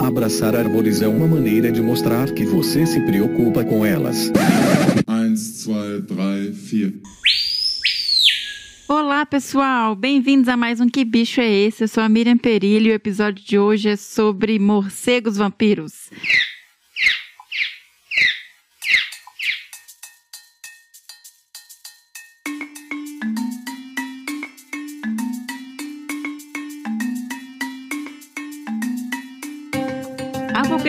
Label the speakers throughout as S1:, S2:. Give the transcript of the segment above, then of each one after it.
S1: Abraçar árvores é uma maneira de mostrar que você se preocupa com elas.
S2: 1, 2, 3, 4.
S3: Olá, pessoal! Bem-vindos a mais um Que Bicho é Esse? Eu sou a Miriam Perillo e o episódio de hoje é sobre morcegos vampiros.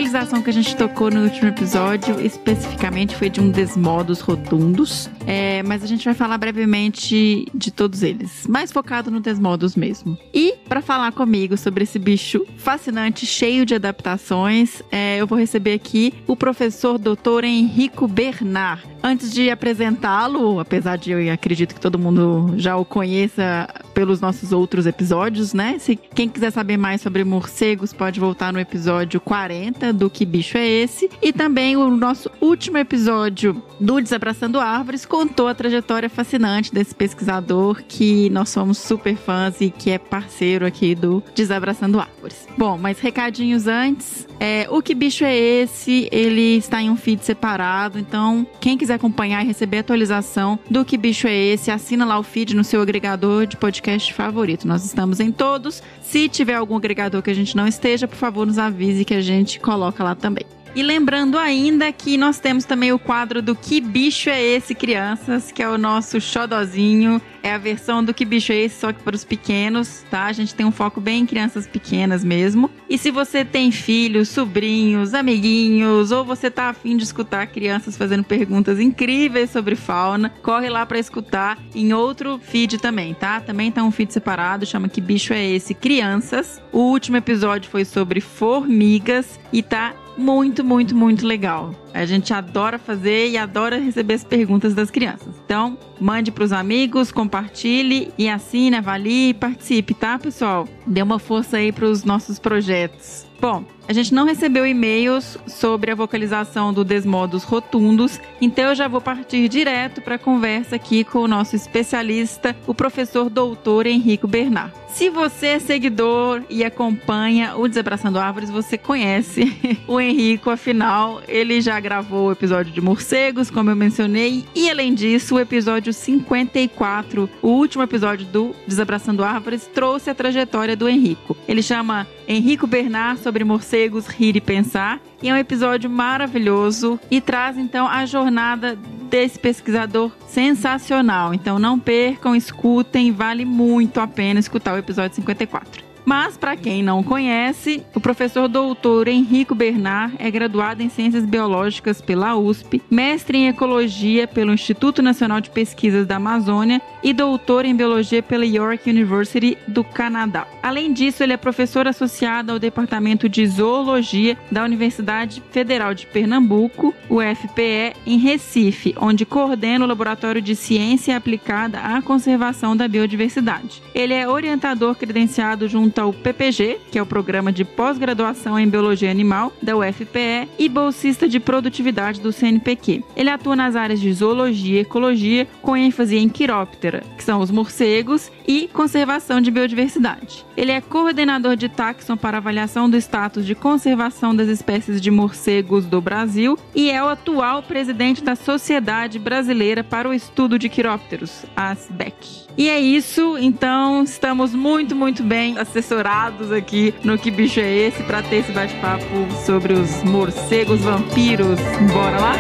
S3: A vocalização que a gente tocou no último episódio, especificamente, foi de um Desmodos Rotundos, é, mas a gente vai falar brevemente de todos eles, mais focado no Desmodos mesmo. E, para falar comigo sobre esse bicho fascinante, cheio de adaptações, é, eu vou receber aqui o professor doutor Henrico Bernard. Antes de apresentá-lo, apesar de eu acredito que todo mundo já o conheça pelos nossos outros episódios, né? Se quem quiser saber mais sobre morcegos, pode voltar no episódio 40 do Que Bicho é Esse? E também o nosso último episódio do Desabraçando Árvores contou a trajetória fascinante desse pesquisador que nós somos super fãs e que é parceiro aqui do Desabraçando Árvores. Bom, mas recadinhos antes. É, o Que Bicho é Esse? Ele está em um feed separado, então quem quiser acompanhar e receber atualização do Que Bicho é Esse, assina lá o feed no seu agregador de podcast favorito. Nós estamos em todos. Se tiver algum agregador que a gente não esteja, por favor, nos avise que a gente coloca lá também. E lembrando ainda que nós temos também o quadro do Que Bicho é Esse, crianças, que é o nosso xodozinho. É a versão do Que Bicho é Esse, só que para os pequenos, tá? A gente tem um foco bem em crianças pequenas mesmo. E se você tem filhos, sobrinhos, amiguinhos, ou você tá afim de escutar crianças fazendo perguntas incríveis sobre fauna, corre lá para escutar em outro feed também, tá? Também tá um feed separado, chama Que Bicho é Esse, Crianças. O último episódio foi sobre formigas e tá muito, muito, muito legal. A gente adora fazer e adora receber as perguntas das crianças. Então, mande para os amigos, compartilhe e assine, avalie e participe, tá, pessoal? Dê uma força aí para os nossos projetos. Bom, a gente não recebeu e-mails sobre a vocalização do Desmodos Rotundos, então eu já vou partir direto para a conversa aqui com o nosso especialista, o professor doutor Henrico Bernard. Se você é seguidor e acompanha o Desabraçando Árvores, você conhece o Henrico, afinal, ele já gravou o episódio de morcegos, como eu mencionei, e além disso, o episódio 54, o último episódio do Desabraçando Árvores, trouxe a trajetória do Henrico. Ele chama Henrico Bernard sobre morcegos, rir e pensar, e é um episódio maravilhoso e traz então a jornada desse pesquisador sensacional. Então não percam, escutem, vale muito a pena escutar o episódio 54. Mas, para quem não conhece, o professor doutor Henrico Bernard é graduado em Ciências Biológicas pela USP, mestre em Ecologia pelo Instituto Nacional de Pesquisas da Amazônia e doutor em Biologia pela York University do Canadá. Além disso, ele é professor associado ao Departamento de Zoologia da Universidade Federal de Pernambuco, UFPE, em Recife, onde coordena o Laboratório de Ciência Aplicada à Conservação da Biodiversidade. Ele é orientador credenciado junto ao PPG, que é o Programa de Pós-Graduação em Biologia Animal da UFPE, e bolsista de produtividade do CNPq. Ele atua nas áreas de zoologia e ecologia, com ênfase em quiróptera, que são os morcegos, e conservação de biodiversidade. Ele é coordenador de taxon para avaliação do status de conservação das espécies de morcegos do Brasil e é o atual presidente da Sociedade Brasileira para o Estudo de Quirópteros, a ASBEC. E é isso, então estamos muito, muito bem assessorados aqui no Que Bicho é Esse para ter esse bate-papo sobre os morcegos vampiros. Bora lá?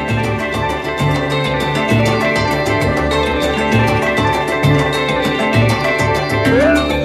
S3: Olá,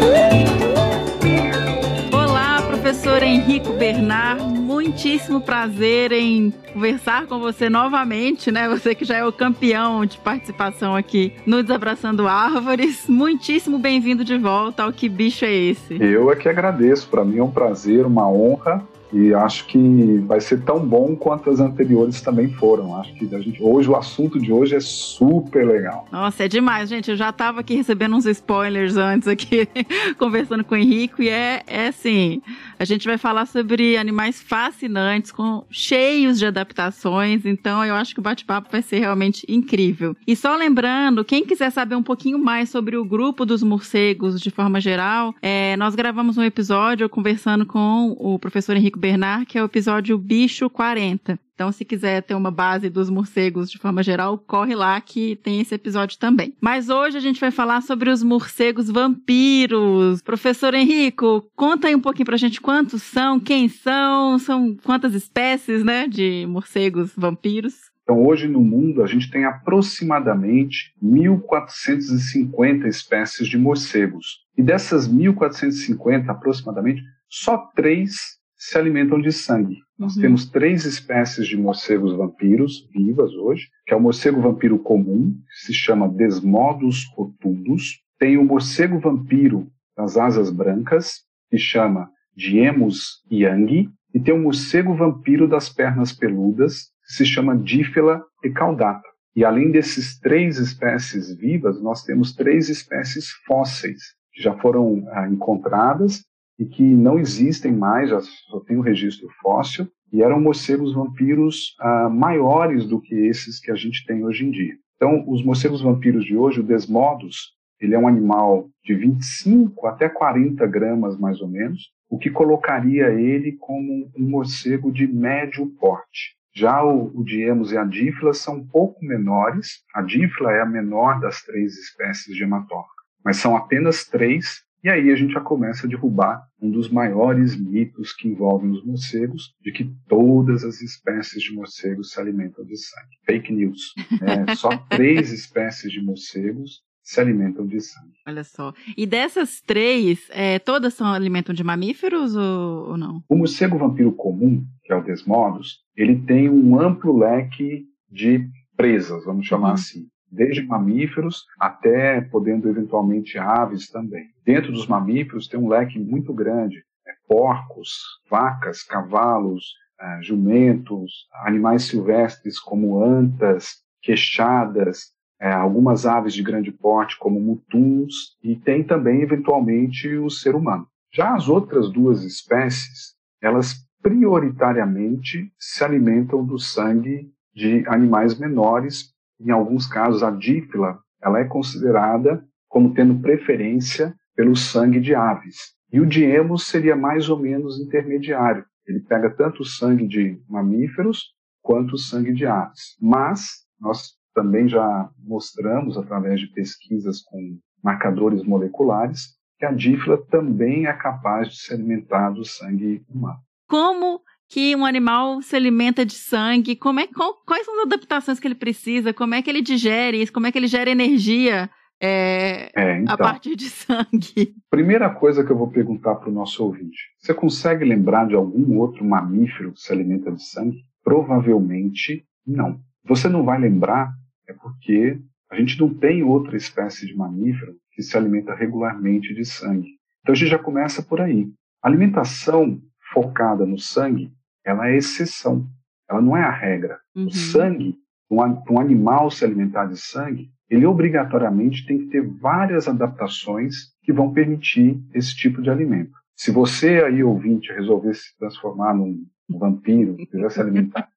S3: professor Henrico Bernard. Muitíssimo prazer em conversar com você novamente, né? Você que já é o campeão de participação aqui no Desabraçando Árvores. Muitíssimo bem-vindo de volta ao Que Bicho é Esse?
S4: Eu é que agradeço. Para mim é um prazer, uma honra e acho que vai ser tão bom quanto as anteriores também foram. Acho que gente, hoje o assunto de hoje é super legal.
S3: Nossa, é demais, gente. Eu já estava aqui recebendo uns spoilers antes aqui, conversando com o Henrico, e é, é assim, a gente vai falar sobre animais fascinantes, com cheios de adaptações, então eu acho que o bate-papo vai ser realmente incrível. E só lembrando, quem quiser saber um pouquinho mais sobre o grupo dos morcegos de forma geral, é, nós gravamos um episódio conversando com o professor Henrico Bernard, que é o episódio Bicho 40. Então, se quiser ter uma base dos morcegos de forma geral, corre lá que tem esse episódio também. Mas hoje a gente vai falar sobre os morcegos vampiros. Professor Henrico, conta aí um pouquinho pra gente quantos são, quem são, são quantas espécies, né, de morcegos vampiros.
S4: Então, hoje no mundo, a gente tem aproximadamente 1.450 espécies de morcegos. E dessas 1.450, aproximadamente, só três se alimentam de sangue. Uhum. Nós temos três espécies de morcegos vampiros vivas hoje, que é o morcego vampiro comum, que se chama Desmodus rotundus. Tem o morcego vampiro das asas brancas, que chama Diemus yang. E tem o morcego vampiro das pernas peludas, que se chama Dífila caudata. E além desses três espécies vivas, nós temos três espécies fósseis, que já foram ah, encontradas e que não existem mais, já só tem o registro fóssil, e eram morcegos vampiros ah, maiores do que esses que a gente tem hoje em dia. Então, os morcegos vampiros de hoje, o Desmodus, ele é um animal de 25 até 40 gramas, mais ou menos, o que colocaria ele como um morcego de médio porte. Já o, o Diemus e a Dífila são um pouco menores. A Dífila é a menor das três espécies de hematófaga, mas são apenas três e aí a gente já começa a derrubar um dos maiores mitos que envolvem os morcegos, de que todas as espécies de morcegos se alimentam de sangue. Fake news. É, só três espécies de morcegos se alimentam de sangue.
S3: Olha só. E dessas três, é, todas são alimentam de mamíferos ou, ou, não?
S4: O morcego vampiro comum, que é o Desmodus, ele tem um amplo leque de presas, vamos chamar uhum. assim desde mamíferos até podendo eventualmente aves também. Dentro dos mamíferos tem um leque muito grande, é, porcos, vacas, cavalos, é, jumentos, animais silvestres como antas, queixadas, é, algumas aves de grande porte como mutuns e tem também eventualmente o ser humano. Já as outras duas espécies, elas prioritariamente se alimentam do sangue de animais menores em alguns casos, a dífila ela é considerada como tendo preferência pelo sangue de aves. E o diemos seria mais ou menos intermediário. Ele pega tanto o sangue de mamíferos quanto o sangue de aves. Mas nós também já mostramos, através de pesquisas com marcadores moleculares, que a dífila também é capaz de se alimentar do sangue humano.
S3: Como que um animal se alimenta de sangue, como é, qual, quais são as adaptações que ele precisa, como é que ele digere isso, como é que ele gera energia é, é, então, a partir de sangue.
S4: Primeira coisa que eu vou perguntar para o nosso ouvinte: você consegue lembrar de algum outro mamífero que se alimenta de sangue? Provavelmente não. Você não vai lembrar é porque a gente não tem outra espécie de mamífero que se alimenta regularmente de sangue. Então a gente já começa por aí. A alimentação focada no sangue, ela é exceção, ela não é a regra. Uhum. O sangue, para um animal se alimentar de sangue, ele obrigatoriamente tem que ter várias adaptações que vão permitir esse tipo de alimento. Se você aí, ouvinte, resolver se transformar num vampiro, quiser se alimentar,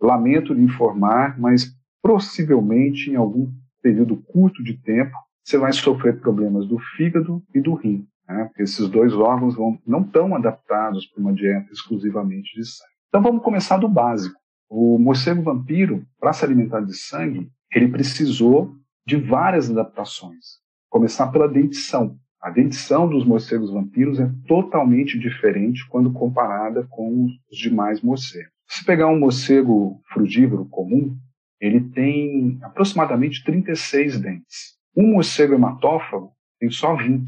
S4: lamento lhe informar, mas possivelmente em algum período curto de tempo, você vai sofrer problemas do fígado e do rim né? porque esses dois órgãos vão, não estão adaptados para uma dieta exclusivamente de sangue. Então vamos começar do básico. O morcego vampiro, para se alimentar de sangue, ele precisou de várias adaptações. Começar pela dentição. A dentição dos morcegos vampiros é totalmente diferente quando comparada com os demais morcegos. Se pegar um morcego frugívoro comum, ele tem aproximadamente 36 dentes. Um morcego hematófago tem só 20.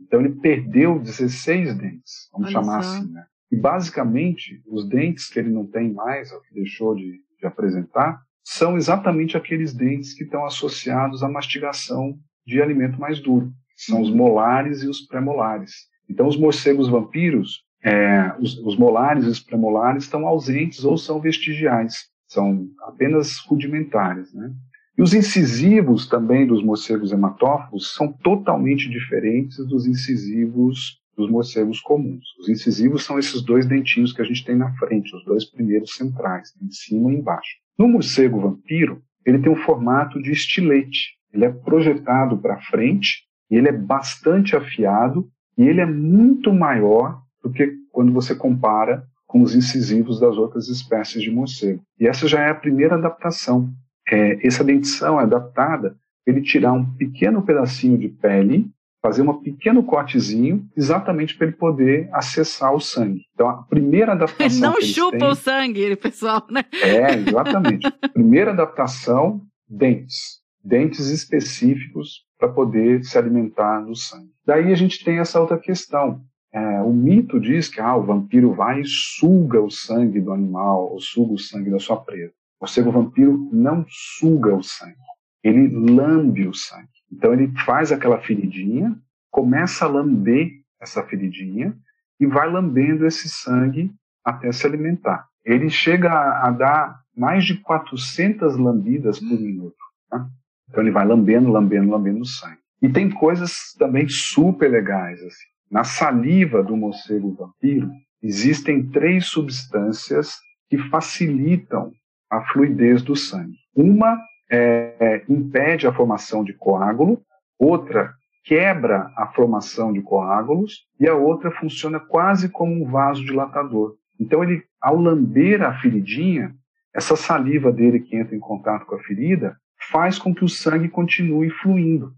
S4: Então ele perdeu 16 dentes, vamos Olha chamar só. assim, né? E basicamente os dentes que ele não tem mais, ou que deixou de, de apresentar, são exatamente aqueles dentes que estão associados à mastigação de alimento mais duro, são os molares e os premolares. Então os morcegos vampiros, é, os, os molares e os premolares estão ausentes ou são vestigiais, são apenas rudimentares, né? E os incisivos também dos morcegos hematófagos são totalmente diferentes dos incisivos dos morcegos comuns. Os incisivos são esses dois dentinhos que a gente tem na frente, os dois primeiros centrais, em cima e embaixo. No morcego vampiro, ele tem um formato de estilete. Ele é projetado para frente e ele é bastante afiado e ele é muito maior do que quando você compara com os incisivos das outras espécies de morcego. E essa já é a primeira adaptação. É, essa dentição é adaptada para ele tirar um pequeno pedacinho de pele, fazer um pequeno cortezinho, exatamente para ele poder acessar o sangue. Então, a primeira adaptação.
S3: Ele não chupa
S4: têm,
S3: o sangue, pessoal, né?
S4: É, exatamente. primeira adaptação, dentes. Dentes específicos para poder se alimentar do sangue. Daí a gente tem essa outra questão. É, o mito diz que ah, o vampiro vai e suga o sangue do animal, ou suga o sangue da sua presa. O morcego vampiro não suga o sangue, ele lambe o sangue. Então ele faz aquela feridinha, começa a lamber essa feridinha e vai lambendo esse sangue até se alimentar. Ele chega a, a dar mais de 400 lambidas por minuto. Tá? Então ele vai lambendo, lambendo, lambendo o sangue. E tem coisas também super legais. Assim. Na saliva do morcego vampiro existem três substâncias que facilitam a fluidez do sangue. Uma é, impede a formação de coágulo, outra quebra a formação de coágulos e a outra funciona quase como um vasodilatador. Então ele, ao lamber a feridinha, essa saliva dele que entra em contato com a ferida faz com que o sangue continue fluindo.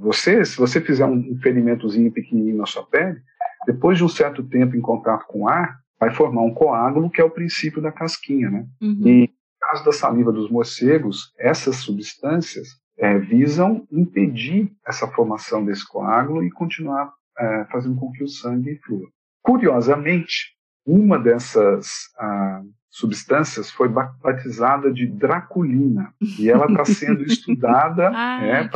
S4: Você, se você fizer um ferimentozinho pequenininho na sua pele, depois de um certo tempo em contato com o ar, vai formar um coágulo, que é o princípio da casquinha, né? Uhum. E no caso da saliva dos morcegos, essas substâncias é, visam impedir essa formação desse coágulo e continuar é, fazendo com que o sangue flua. Curiosamente, uma dessas ah, substâncias foi batizada de draculina e ela está sendo estudada
S3: ah,
S4: é,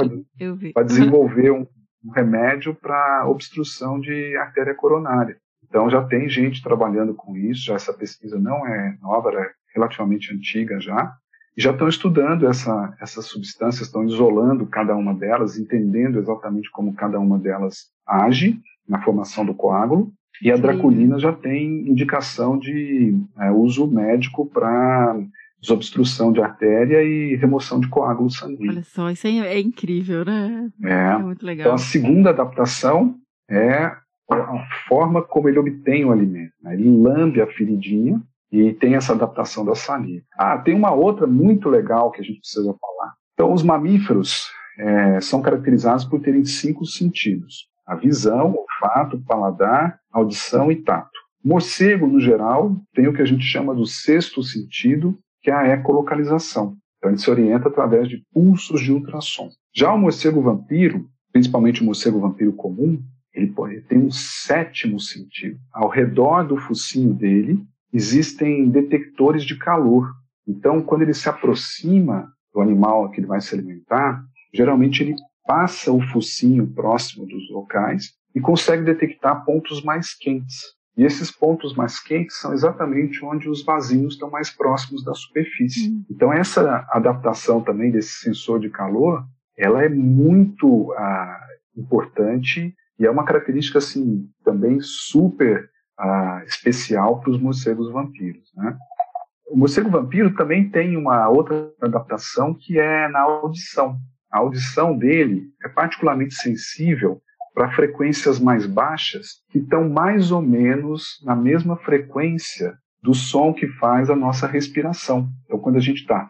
S4: para desenvolver um, um remédio para obstrução de artéria coronária. Então já tem gente trabalhando com isso, já essa pesquisa não é nova, é relativamente antiga já, e já estão estudando essa, essas substâncias, estão isolando cada uma delas, entendendo exatamente como cada uma delas age na formação do coágulo, e a draculina já tem indicação de é, uso médico para desobstrução de artéria e remoção de coágulo sanguíneo.
S3: Olha só, isso é incrível, né?
S4: É, é muito legal. Então, a segunda adaptação é a forma como ele obtém o alimento. Né? Ele lambe a feridinha e tem essa adaptação da saliva. Ah, tem uma outra muito legal que a gente precisa falar. Então, os mamíferos é, são caracterizados por terem cinco sentidos a visão, olfato, paladar, audição e tato. Morcego, no geral, tem o que a gente chama do sexto sentido, que é a ecolocalização. Então, ele se orienta através de pulsos de ultrassom. Já o morcego vampiro, principalmente o morcego vampiro comum, ele, pode, tem um sétimo sentido. Ao redor do focinho dele existem detectores de calor. Então, quando ele se aproxima do animal que ele vai se alimentar, geralmente ele passa o focinho próximo dos locais e consegue detectar pontos mais quentes. E esses pontos mais quentes são exatamente onde os vasinhos estão mais próximos da superfície. Uhum. Então essa adaptação também desse sensor de calor, ela é muito ah, importante e é uma característica assim também super ah, especial para os morcegos vampiros. Né? O morcego vampiro também tem uma outra adaptação que é na audição a audição dele é particularmente sensível para frequências mais baixas, que estão mais ou menos na mesma frequência do som que faz a nossa respiração. Então, quando a gente está.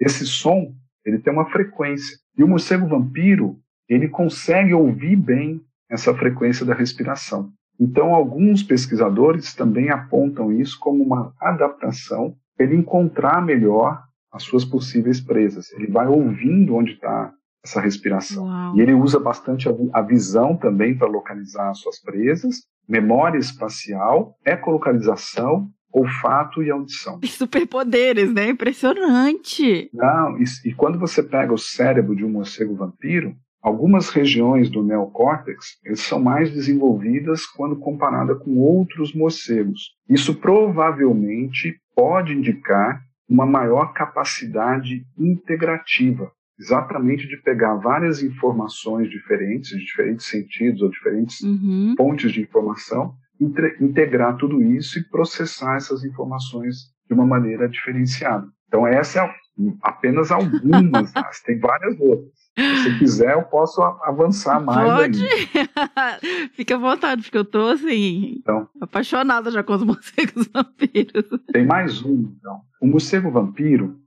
S4: Esse som, ele tem uma frequência. E o morcego vampiro, ele consegue ouvir bem essa frequência da respiração. Então, alguns pesquisadores também apontam isso como uma adaptação para ele encontrar melhor as suas possíveis presas. Ele vai ouvindo onde está essa respiração. Uau. E ele usa bastante a, visão também para localizar as suas presas, memória espacial, ecolocalização, olfato e audição.
S3: Superpoderes, né? Impressionante.
S4: Não, e, e, quando você pega o cérebro de um morcego vampiro, algumas regiões do neocórtex são mais desenvolvidas quando comparada com outros morcegos. Isso provavelmente pode indicar uma maior capacidade integrativa, exatamente de pegar várias informações diferentes, de diferentes sentidos ou diferentes uhum. fontes de informação, integrar tudo isso e processar essas informações de uma maneira diferenciada. Então, essa é apenas algumas, mas tem várias outras. Se quiser, eu posso avançar mais.
S3: Pode. Fica à vontade, porque eu tô assim,
S4: então,
S3: apaixonada já com os morcegos vampiros.
S4: Tem mais um, então. O morcego vampiro,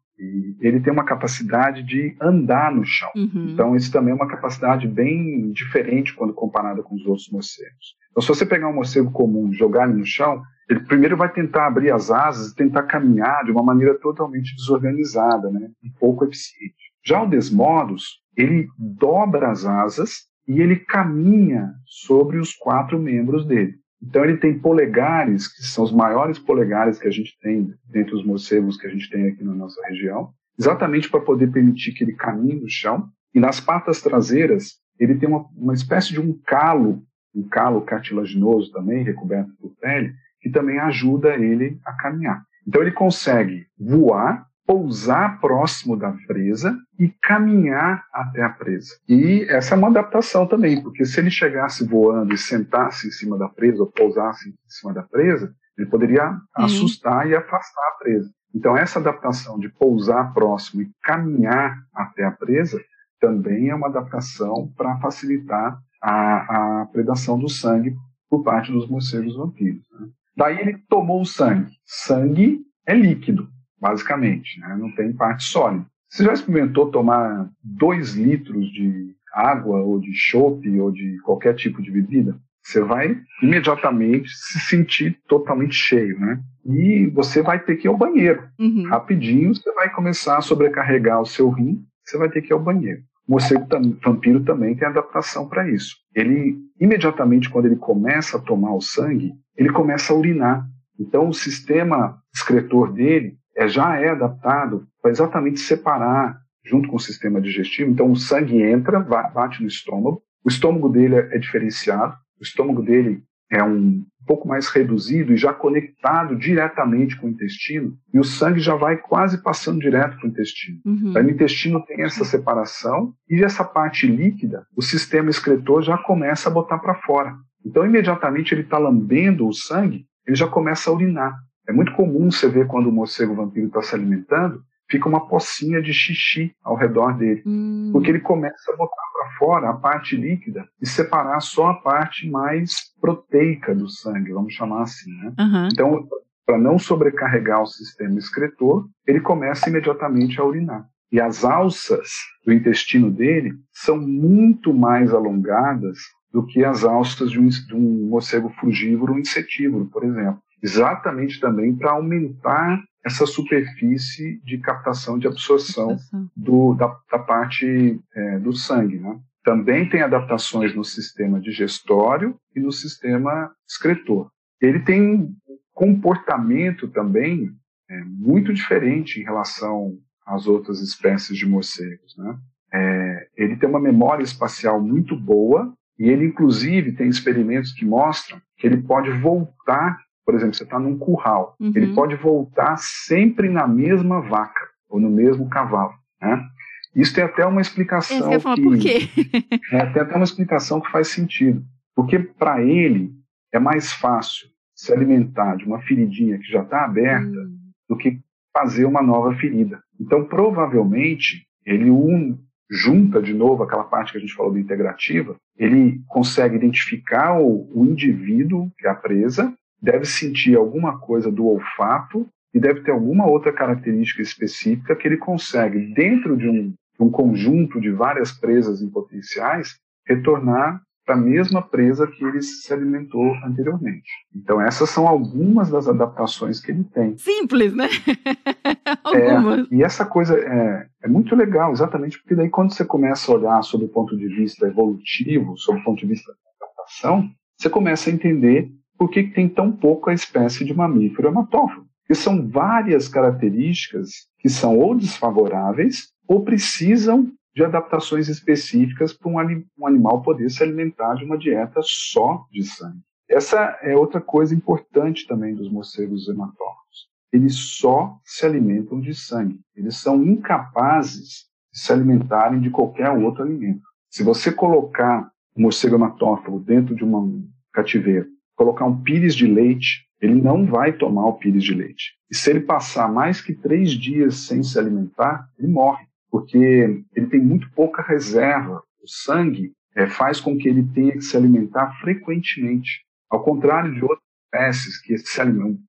S4: ele tem uma capacidade de andar no chão.
S3: Uhum.
S4: Então, isso também é uma capacidade bem diferente quando comparada com os outros morcegos. Então, se você pegar um morcego comum e jogar ele no chão, ele primeiro vai tentar abrir as asas e tentar caminhar de uma maneira totalmente desorganizada, né? um pouco eficiente. Já o Desmodos, ele dobra as asas e ele caminha sobre os quatro membros dele. Então ele tem polegares, que são os maiores polegares que a gente tem dentre os morcegos que a gente tem aqui na nossa região, exatamente para poder permitir que ele caminhe no chão. E nas patas traseiras, ele tem uma, uma espécie de um calo, um calo cartilaginoso também, recoberto por pele, que também ajuda ele a caminhar. Então ele consegue voar pousar próximo da presa e caminhar até a presa. E essa é uma adaptação também, porque se ele chegasse voando e sentasse em cima da presa ou pousasse em cima da presa, ele poderia uhum. assustar e afastar a presa. Então essa adaptação de pousar próximo e caminhar até a presa também é uma adaptação para facilitar a, a, predação do sangue por parte dos morcegos vampiros. Né? Daí ele tomou o sangue. Sangue é líquido basicamente, né? não tem parte sólida. Você já experimentou tomar dois litros de água ou de chope ou de qualquer tipo de bebida? Você vai imediatamente se sentir totalmente cheio, né? E você vai ter que ir ao banheiro.
S3: Uhum.
S4: Rapidinho você vai começar a sobrecarregar o seu rim, você vai ter que ir ao banheiro. O morcego vampiro também tem adaptação para isso. Ele, imediatamente, quando ele começa a tomar o sangue, ele começa a urinar. Então, o sistema excretor dele é, já é adaptado para exatamente separar junto com o sistema digestivo. Então, o sangue entra, bate no estômago. O estômago dele é, é diferenciado. O estômago dele é um pouco mais reduzido e já conectado diretamente com o intestino, e o sangue já vai quase passando direto para o intestino.
S3: Uhum.
S4: Aí no intestino tem essa separação, e essa parte líquida, o sistema excretor já começa a botar para fora. Então, imediatamente ele está lambendo o sangue, ele já começa a urinar. É muito comum você ver quando o morcego vampiro está se alimentando, fica uma pocinha de xixi ao redor dele.
S3: Hum.
S4: Porque ele começa a botar para fora a parte líquida e separar só a parte mais proteica do sangue, vamos chamar assim. Né?
S3: Uhum.
S4: Então, para não sobrecarregar o sistema excretor, ele começa imediatamente a urinar. E as alças do intestino dele são muito mais alongadas do que as alças de um, de um morcego frugívoro insetívoro, por exemplo exatamente também para aumentar essa superfície de captação de absorção do, da, da, parte é, do sangue. Né? Também tem adaptações no sistema digestório e no sistema excretor. Ele tem comportamento também é, muito diferente em relação às outras espécies de morcegos. Né? É, ele tem uma memória espacial muito boa e ele, inclusive, tem experimentos que mostram que ele pode voltar por exemplo, você está num curral,
S3: uhum.
S4: ele pode voltar sempre na mesma vaca ou no mesmo cavalo, né? Isso tem até uma explicação
S3: que, falar, por quê?
S4: é, tem até uma explicação que faz sentido, porque para ele é mais fácil se alimentar de uma feridinha que já está aberta
S3: hum.
S4: do que fazer uma nova ferida. Então, provavelmente, ele un, junta de novo aquela parte que a gente falou da integrativa, ele consegue identificar o, o indivíduo que é a presa deve sentir alguma coisa do olfato e deve ter alguma outra característica específica que ele consegue, dentro de um, um conjunto de várias presas em potenciais, retornar para a mesma presa que ele se alimentou anteriormente. Então, essas são algumas das adaptações que ele tem.
S3: Simples, né?
S4: algumas. É, e essa coisa é, é muito legal, exatamente porque daí quando você começa a olhar sob o ponto de vista evolutivo, sob o ponto de vista da adaptação, você começa a entender por que tem tão pouca espécie de mamífero hematófago? E são várias características que são ou desfavoráveis ou precisam de adaptações específicas para um, um animal poder se alimentar de uma dieta só de sangue. Essa é outra coisa importante também dos morcegos hematófagos. Eles só se alimentam de sangue. Eles são incapazes de se alimentarem de qualquer outro alimento. Se você colocar um morcego hematófago dentro de um cativeiro colocar um pires de leite, ele não vai tomar o pires de leite. E se ele passar mais que três dias sem se alimentar, ele morre, porque ele tem muito pouca reserva. O sangue é, faz com que ele tenha que se alimentar frequentemente. Ao contrário de outras espécies que se alimentam,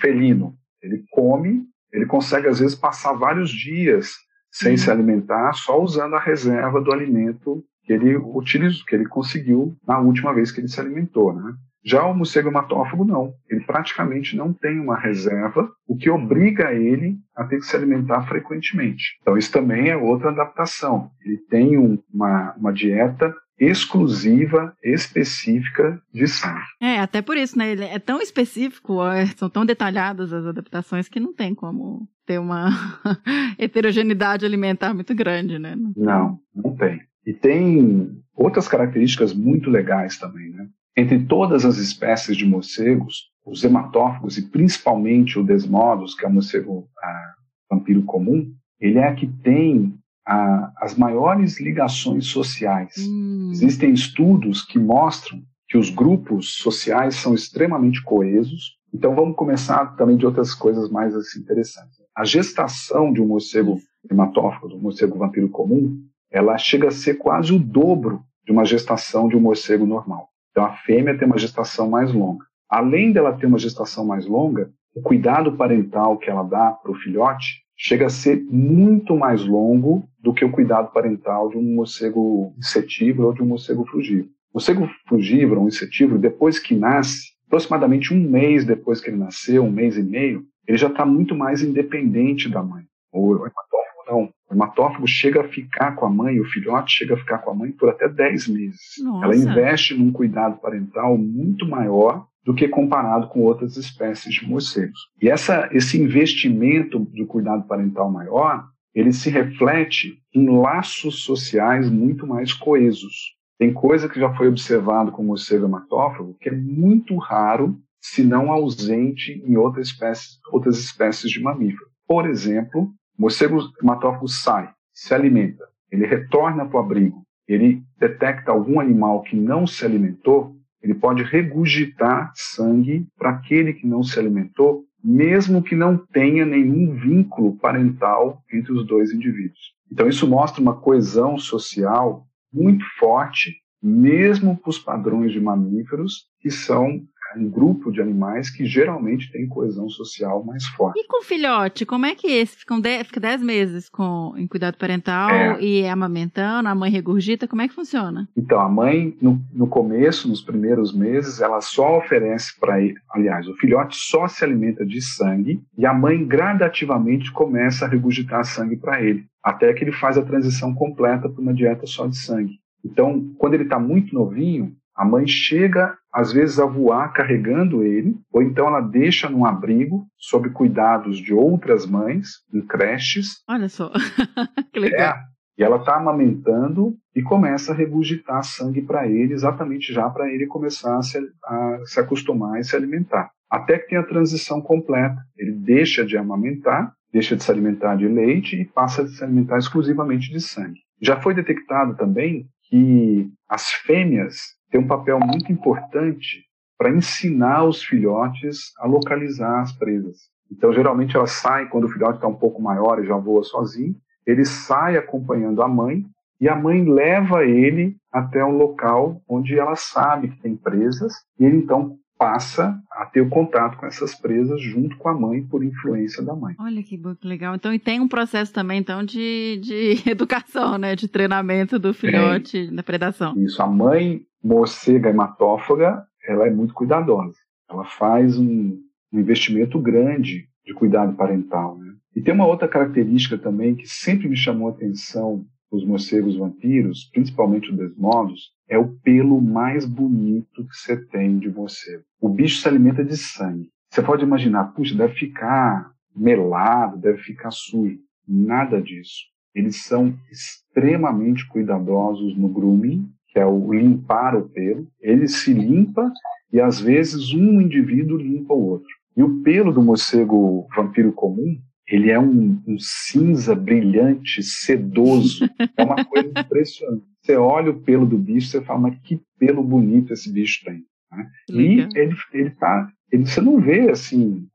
S4: felino, ele come, ele consegue às vezes passar vários dias sem se alimentar, só usando a reserva do alimento que ele utilizou, que ele conseguiu na última vez que ele se alimentou, né? Já o morcego hematófago não, ele praticamente não tem uma reserva, o que obriga ele a ter que se alimentar frequentemente. Então isso também é outra adaptação. Ele tem um, uma, uma dieta exclusiva, específica de sangue.
S3: É, até por isso, né? Ele é tão específico, são tão detalhadas as adaptações que não tem como ter uma heterogeneidade alimentar muito grande, né?
S4: Não, não tem. E tem outras características muito legais também, né? Entre todas as espécies de morcegos, os hematófagos e principalmente o desmodus, que é o morcego ah, vampiro comum, ele é a que tem a, as maiores ligações sociais. Hum. Existem estudos que mostram que os grupos sociais são extremamente coesos. Então vamos começar também de outras coisas mais assim, interessantes. A gestação de um morcego hematófago, do morcego vampiro comum, ela chega a ser quase o dobro de uma gestação de um morcego normal. Então a fêmea tem uma gestação mais longa. Além dela ter uma gestação mais longa, o cuidado parental que ela dá para o filhote chega a ser muito mais longo do que o cuidado parental de um morcego insetívoro ou de um morcego frugívoro. O morcego frugívoro ou insetívoro, depois que nasce, aproximadamente um mês depois que ele nasceu, um mês e meio, ele já está muito mais independente da mãe. O hematófago não. O hematófago chega a ficar com a mãe, o filhote chega a ficar com a mãe por até 10 meses. Nossa. Ela investe num cuidado parental muito maior do que comparado com outras espécies de morcegos. E essa, esse investimento de cuidado parental maior, ele se reflete em laços sociais muito mais coesos. Tem coisa que já foi observado com o morcego hematófago que é muito raro, se não ausente em outras espécies, outras espécies de mamífero. Por exemplo, o morcego hematófago sai, se alimenta, ele retorna para o abrigo, ele detecta algum animal que não se alimentou, ele pode regurgitar sangue para aquele que não se alimentou, mesmo que não tenha nenhum vínculo parental entre os dois indivíduos. Então, isso mostra uma coesão social muito forte, mesmo para os padrões de mamíferos, que são um grupo de animais que geralmente tem coesão social mais forte.
S3: E com filhote, como é que é esse? Ficam dez, fica 10 meses com, em cuidado parental é. e é amamentando, a mãe regurgita, como é que funciona?
S4: Então, a mãe, no, no começo, nos primeiros meses, ela só oferece para ele, aliás, o filhote só se alimenta de sangue e a mãe gradativamente começa a regurgitar sangue para ele, até que ele faz a transição completa para uma dieta só de sangue. Então, quando ele está muito novinho, a mãe chega, às vezes, a voar carregando ele, ou então ela deixa num abrigo, sob cuidados de outras mães, em creches.
S3: Olha só, que legal.
S4: É, e ela está amamentando e começa a regurgitar sangue para ele, exatamente já para ele começar a se, a se acostumar e se alimentar. Até que tem a transição completa. Ele deixa de amamentar, deixa de se alimentar de leite e passa a se alimentar exclusivamente de sangue. Já foi detectado também que as fêmeas tem um papel muito importante para ensinar os filhotes a localizar as presas. Então, geralmente, ela sai quando o filhote está um pouco maior e já voa sozinho. Ele sai acompanhando a mãe e a mãe leva ele até um local onde ela sabe que tem presas e ele então passa a ter o contato com essas presas junto com a mãe por influência da mãe.
S3: Olha que legal. Então, e tem um processo também então de, de educação, né, de treinamento do filhote na predação.
S4: Isso, a mãe morcega hematófaga, ela é muito cuidadosa. Ela faz um, um investimento grande de cuidado parental. Né? E tem uma outra característica também que sempre me chamou a atenção dos morcegos vampiros, principalmente o desmodos, é o pelo mais bonito que você tem de morcego. O bicho se alimenta de sangue. Você pode imaginar, puxa, deve ficar melado, deve ficar sujo. Nada disso. Eles são extremamente cuidadosos no grooming que é o limpar o pelo. Ele se limpa e às vezes um indivíduo limpa o outro. E o pelo do morcego vampiro comum, ele é um, um cinza brilhante, sedoso. É uma coisa impressionante. Você olha o pelo do bicho, você fala, mas que pelo bonito esse bicho tem. Né? E ele está ele, você não vê assim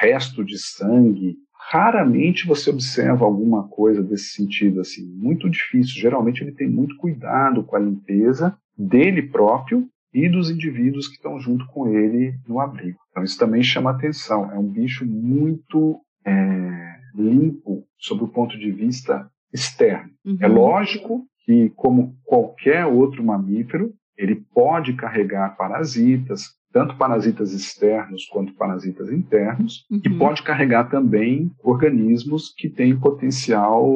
S4: resto de sangue. Raramente você observa alguma coisa desse sentido assim, muito difícil. Geralmente ele tem muito cuidado com a limpeza dele próprio e dos indivíduos que estão junto com ele no abrigo. Então isso também chama atenção. É um bicho muito é, limpo sob o ponto de vista externo. Uhum. É lógico que, como qualquer outro mamífero, ele pode carregar parasitas, tanto parasitas externos quanto parasitas internos, uhum. e pode carregar também organismos que têm potencial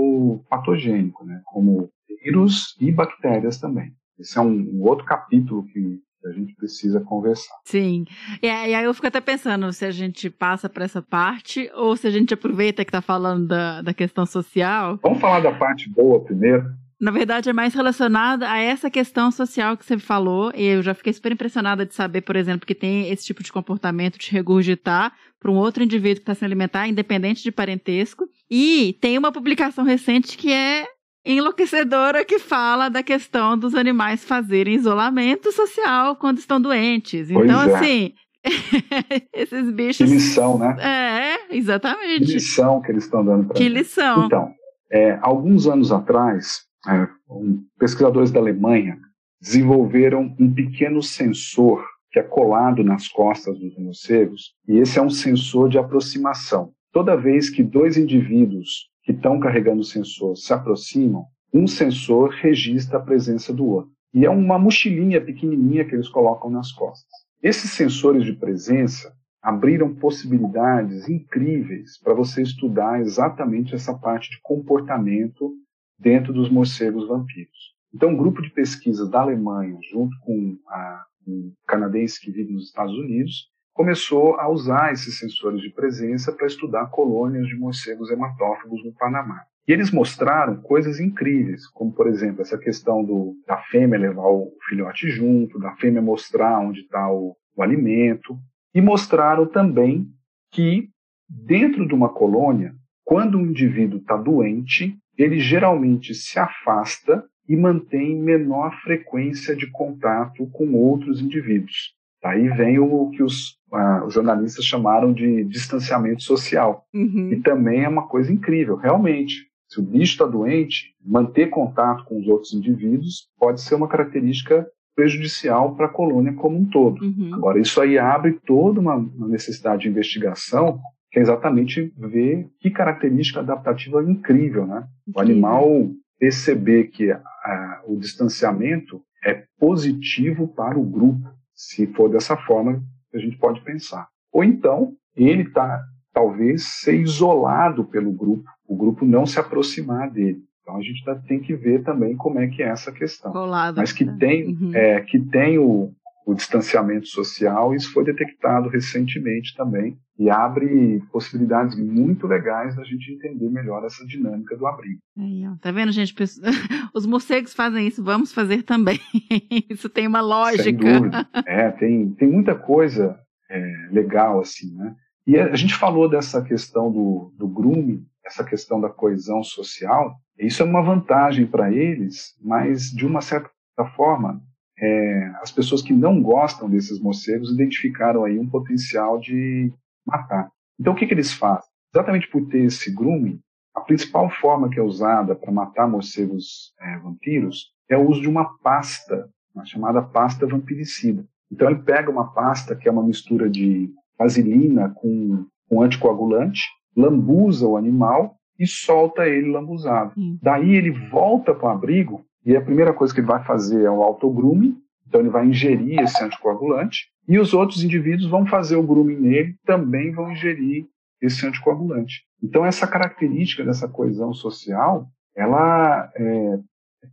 S4: patogênico, né, como vírus e bactérias também. Esse é um, um outro capítulo que a gente precisa conversar.
S3: Sim. E aí eu fico até pensando se a gente passa para essa parte ou se a gente aproveita que está falando da, da questão social.
S4: Vamos falar da parte boa primeiro?
S3: Na verdade, é mais relacionada a essa questão social que você falou. E eu já fiquei super impressionada de saber, por exemplo, que tem esse tipo de comportamento de regurgitar para um outro indivíduo que está se alimentar, independente de parentesco. E tem uma publicação recente que é enlouquecedora que fala da questão dos animais fazerem isolamento social quando estão doentes.
S4: Pois
S3: então,
S4: é.
S3: assim, esses bichos.
S4: Que lição, né?
S3: É, exatamente.
S4: Que lição que eles estão dando para
S3: Que lição.
S4: Então, é, alguns anos atrás, é, um, pesquisadores da Alemanha desenvolveram um pequeno sensor que é colado nas costas dos morcegos, e esse é um sensor de aproximação. Toda vez que dois indivíduos que estão carregando o sensor se aproximam, um sensor registra a presença do outro. E é uma mochilinha pequenininha que eles colocam nas costas. Esses sensores de presença abriram possibilidades incríveis para você estudar exatamente essa parte de comportamento dentro dos morcegos vampiros. Então, um grupo de pesquisa da Alemanha, junto com a, um canadense que vive nos Estados Unidos, começou a usar esses sensores de presença para estudar colônias de morcegos hematófagos no Panamá. E eles mostraram coisas incríveis, como, por exemplo, essa questão do, da fêmea levar o filhote junto, da fêmea mostrar onde está o, o alimento, e mostraram também que, dentro de uma colônia, quando um indivíduo está doente, ele geralmente se afasta e mantém menor frequência de contato com outros indivíduos. Daí vem o que os, ah, os jornalistas chamaram de distanciamento social.
S3: Uhum.
S4: E também é uma coisa incrível, realmente. Se o bicho está doente, manter contato com os outros indivíduos pode ser uma característica prejudicial para a colônia como um todo.
S3: Uhum.
S4: Agora, isso aí abre toda uma, uma necessidade de investigação, que é exatamente ver que característica adaptativa incrível, né? O animal perceber que ah, o distanciamento é positivo para o grupo se for dessa forma que a gente pode pensar. Ou então, ele está, talvez, ser isolado pelo grupo, o grupo não se aproximar dele. Então a gente tem que ver também como é que é essa questão.
S3: Colado,
S4: Mas que
S3: né?
S4: tem,
S3: Uhum.
S4: é, que tem o, o distanciamento social, isso foi detectado recentemente também e abre possibilidades muito legais da gente entender melhor essa dinâmica do abrigo.
S3: Aí, ó, tá vendo, gente? Os morcegos fazem isso, vamos fazer também. Isso tem uma
S4: Sem
S3: lógica.
S4: dúvida. É, tem, tem muita coisa é, legal assim, né? E a, a gente falou dessa questão do, do grooming, essa questão da coesão social. Isso é uma vantagem para eles, mas de uma certa forma, é, as pessoas que não gostam desses morcegos identificaram aí um potencial de matar. Então, o que, que eles fazem? Exatamente por ter esse grooming, a principal forma que é usada para matar morcegos é, vampiros é o uso de uma pasta, uma chamada pasta vampiricida. Então, ele pega uma pasta que é uma mistura de vaselina com, com anticoagulante, lambuza o animal e solta ele lambuzado.
S3: Hum.
S4: Daí ele volta para o abrigo e a primeira coisa que ele vai fazer é o autogrooming, então ele vai ingerir esse anticoagulante e os outros indivíduos vão fazer o grooming nele, também vão ingerir esse anticoagulante. Então essa característica dessa coesão social, ela é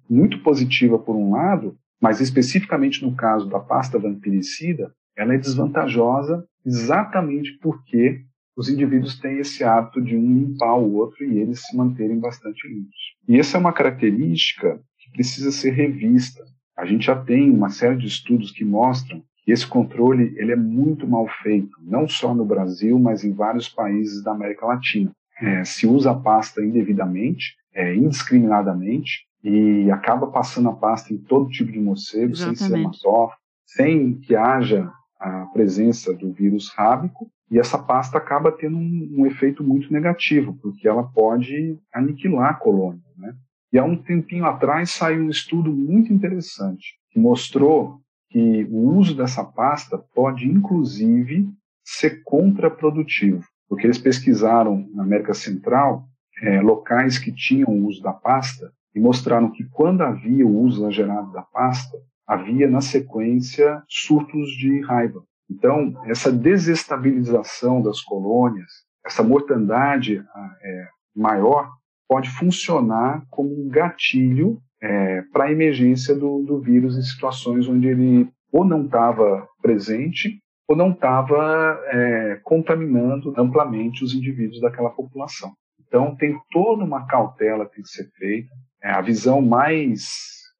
S4: muito positiva por um lado, mas especificamente no caso da pasta vampiricida, ela é desvantajosa exatamente porque os indivíduos têm esse hábito de um limpar o outro e eles se manterem bastante limpos. E essa é uma característica que precisa ser revista. A gente já tem uma série de estudos que mostram que esse controle ele é muito mal feito, não só no Brasil, mas em vários países da América Latina. É, se usa a pasta indevidamente, é, indiscriminadamente, e acaba passando a pasta em todo tipo de morcego, sem ser
S3: Exatamente.
S4: hematófago, sem que haja a presença do vírus rábico e essa pasta acaba tendo um, um efeito muito negativo, porque ela pode aniquilar a colônia. Né? E há um tempinho atrás saiu um estudo muito interessante que mostrou que o uso dessa pasta pode, inclusive, ser contraprodutivo, porque eles pesquisaram na América Central é, locais que tinham o uso da pasta e mostraram que quando havia o uso exagerado da pasta, havia na sequência surtos de raiva. Então, essa desestabilização das colônias, essa mortandade é, maior, pode funcionar como um gatilho é, para a emergência do, do vírus em situações onde ele ou não estava presente ou não estava é, contaminando amplamente os indivíduos daquela população. Então, tem toda uma cautela que tem que ser feita. É, a visão mais,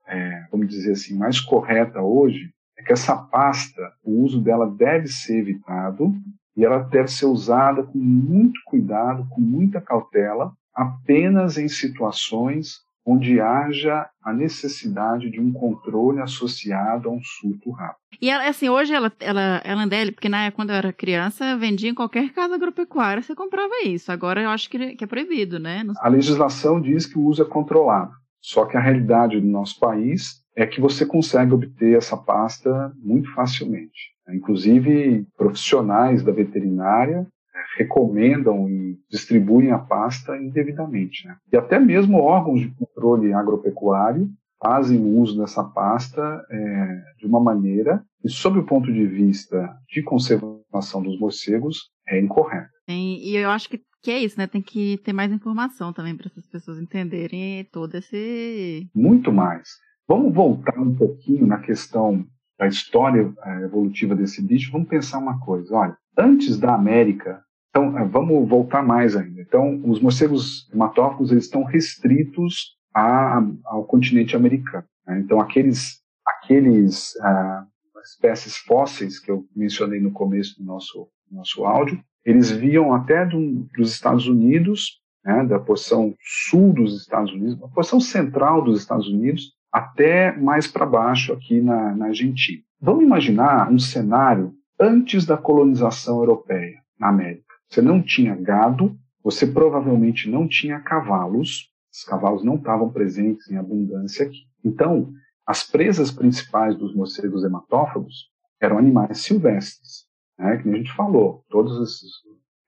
S4: é, vamos dizer assim, mais correta hoje é que essa pasta, o uso dela deve ser evitado e ela deve ser usada com muito cuidado, com muita cautela, apenas em situações onde haja a necessidade de um controle associado a um surto rápido.
S3: E ela, assim, hoje ela, ela, ela Andele, porque na época, quando eu era criança, vendia em qualquer casa agropecuária, você comprava isso. Agora eu acho que, que é proibido, né?
S4: A legislação diz que o uso é controlado. Só que a realidade do nosso país é que você consegue obter essa pasta muito facilmente. Inclusive, profissionais da veterinária recomendam e distribuem a pasta indevidamente. Né? E até mesmo órgãos de controle agropecuário fazem uso dessa pasta é, de uma maneira que, sob o ponto de vista de conservação dos morcegos, é incorreta.
S3: E eu acho que, que é isso, né? Tem que ter mais informação também para essas pessoas entenderem todo esse.
S4: Muito mais. Vamos voltar um pouquinho na questão da história é, evolutiva desse bicho. Vamos pensar uma coisa. Olha, antes da América então, é, vamos voltar mais ainda. Então, os morcegos hematófagos eles estão restritos a, ao continente americano. Né? Então, aqueles, aqueles ah, espécies fósseis que eu mencionei no começo do nosso, nosso áudio, eles viam até do, dos Estados Unidos, né, da porção sul dos Estados Unidos, da porção central dos Estados Unidos, até mais para baixo aqui na, na Argentina. Vamos imaginar um cenário antes da colonização europeia na América. Você não tinha gado, você provavelmente não tinha cavalos, os cavalos não estavam presentes em abundância aqui. Então, as presas principais dos morcegos hematófagos eram animais silvestres, né, que a gente falou, todos esses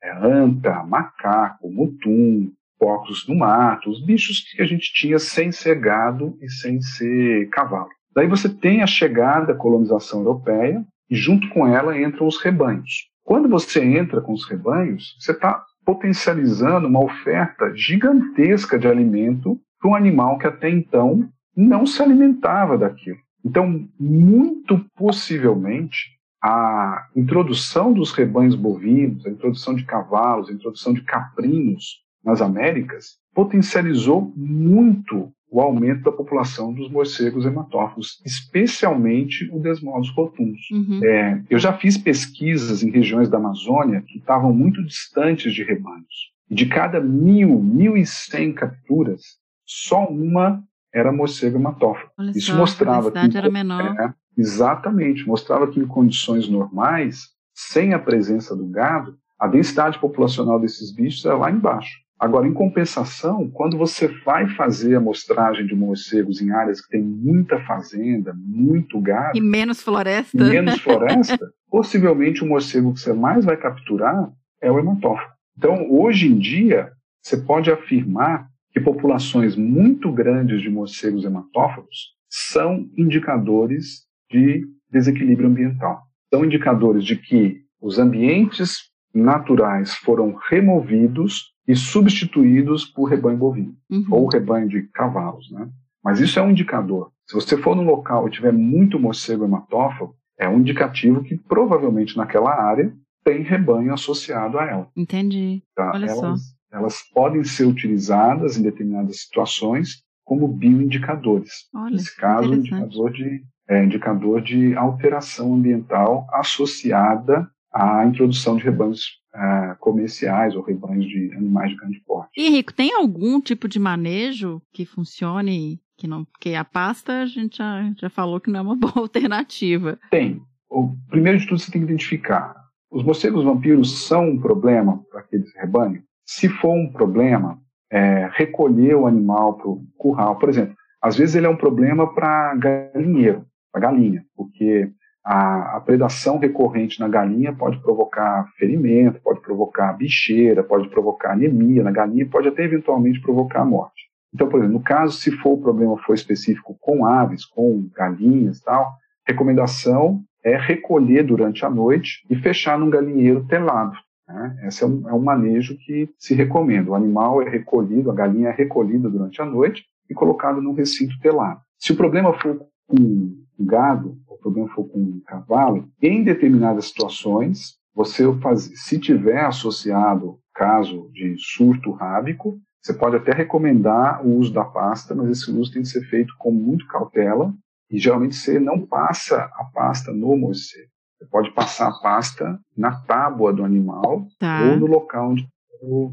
S4: é, anta, macaco, mutum, porcos no mato, os bichos que a gente tinha sem ser gado e sem ser cavalo. Daí você tem a chegada da colonização europeia e junto com ela entram os rebanhos. Quando você entra com os rebanhos, você está potencializando uma oferta gigantesca de alimento para um animal que até então não se alimentava daquilo. Então, muito possivelmente, a introdução dos rebanhos bovinos, a introdução de cavalos, a introdução de caprinos nas Américas potencializou muito o aumento da população dos morcegos hematófagos, especialmente o Desmodus rotundos. Uhum. É, eu já fiz pesquisas em regiões da Amazônia que estavam muito distantes de rebanhos. De cada mil, mil e cem capturas, só uma era morcego hematófago.
S3: Olha
S4: Isso
S3: só,
S4: mostrava
S3: a
S4: que
S3: era menor.
S4: É, exatamente, mostrava que em condições normais, sem a presença do gado, a densidade populacional desses bichos era lá embaixo. Agora, em compensação, quando você vai fazer a amostragem de morcegos em áreas que tem muita fazenda, muito gado.
S3: E menos floresta.
S4: E menos floresta, possivelmente o morcego que você mais vai capturar é o hematófago. Então, hoje em dia, você pode afirmar que populações muito grandes de morcegos hematófagos são indicadores de desequilíbrio ambiental. São indicadores de que os ambientes naturais foram removidos e substituídos por rebanho bovino uhum. ou rebanho de cavalos, né? Mas isso é um indicador. Se você for no local e tiver muito morcego hematófago, é um indicativo que provavelmente naquela área tem rebanho associado a ela.
S3: Entendi. Tá? Olha
S4: elas,
S3: só.
S4: Elas podem ser utilizadas em determinadas situações como bioindicadores.
S3: Olha,
S4: Nesse caso, indicador de, é, indicador de alteração ambiental associada à introdução de rebanhos uh, comerciais ou rebanhos de animais de grande porte.
S3: E Henrico, tem algum tipo de manejo que funcione que não, porque a pasta a gente já, já falou que não é uma boa alternativa.
S4: Tem. o, primeiro de tudo você tem que identificar. Os morcegos vampiros são um problema para aquele rebanho? Se for um problema, é, recolher o animal para o curral, por exemplo, às vezes ele é um problema para galinheiro, para galinha, porque a, a, predação recorrente na galinha pode provocar ferimento, pode provocar bicheira, pode provocar anemia na galinha, pode até eventualmente provocar a morte. Então, por exemplo, no caso, se for o problema for específico com aves, com galinhas e tal, recomendação é recolher durante a noite e fechar num galinheiro telado. Né? Esse é um, é um manejo que se recomenda. O animal é recolhido, a galinha é recolhida durante a noite e colocado num recinto telado. Se o problema for com gado, o problema for com um cavalo, em determinadas situações, você faz, se tiver associado caso de surto rábico, você pode até recomendar o uso da pasta, mas esse uso tem que ser feito com muito cautela e geralmente você não passa a pasta no morcego. Você pode passar a pasta na tábua do animal tá. ou no local onde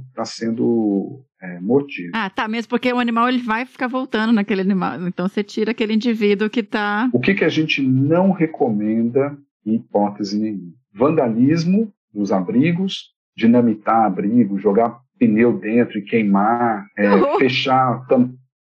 S4: está sendo é, mordido.
S3: Ah, tá. Mesmo porque o animal ele vai ficar voltando naquele animal. Então você tira aquele indivíduo que está.
S4: O que, que a gente não recomenda em hipótese nenhuma? Vandalismo nos abrigos, dinamitar abrigo, jogar pneu dentro e queimar, é, fechar.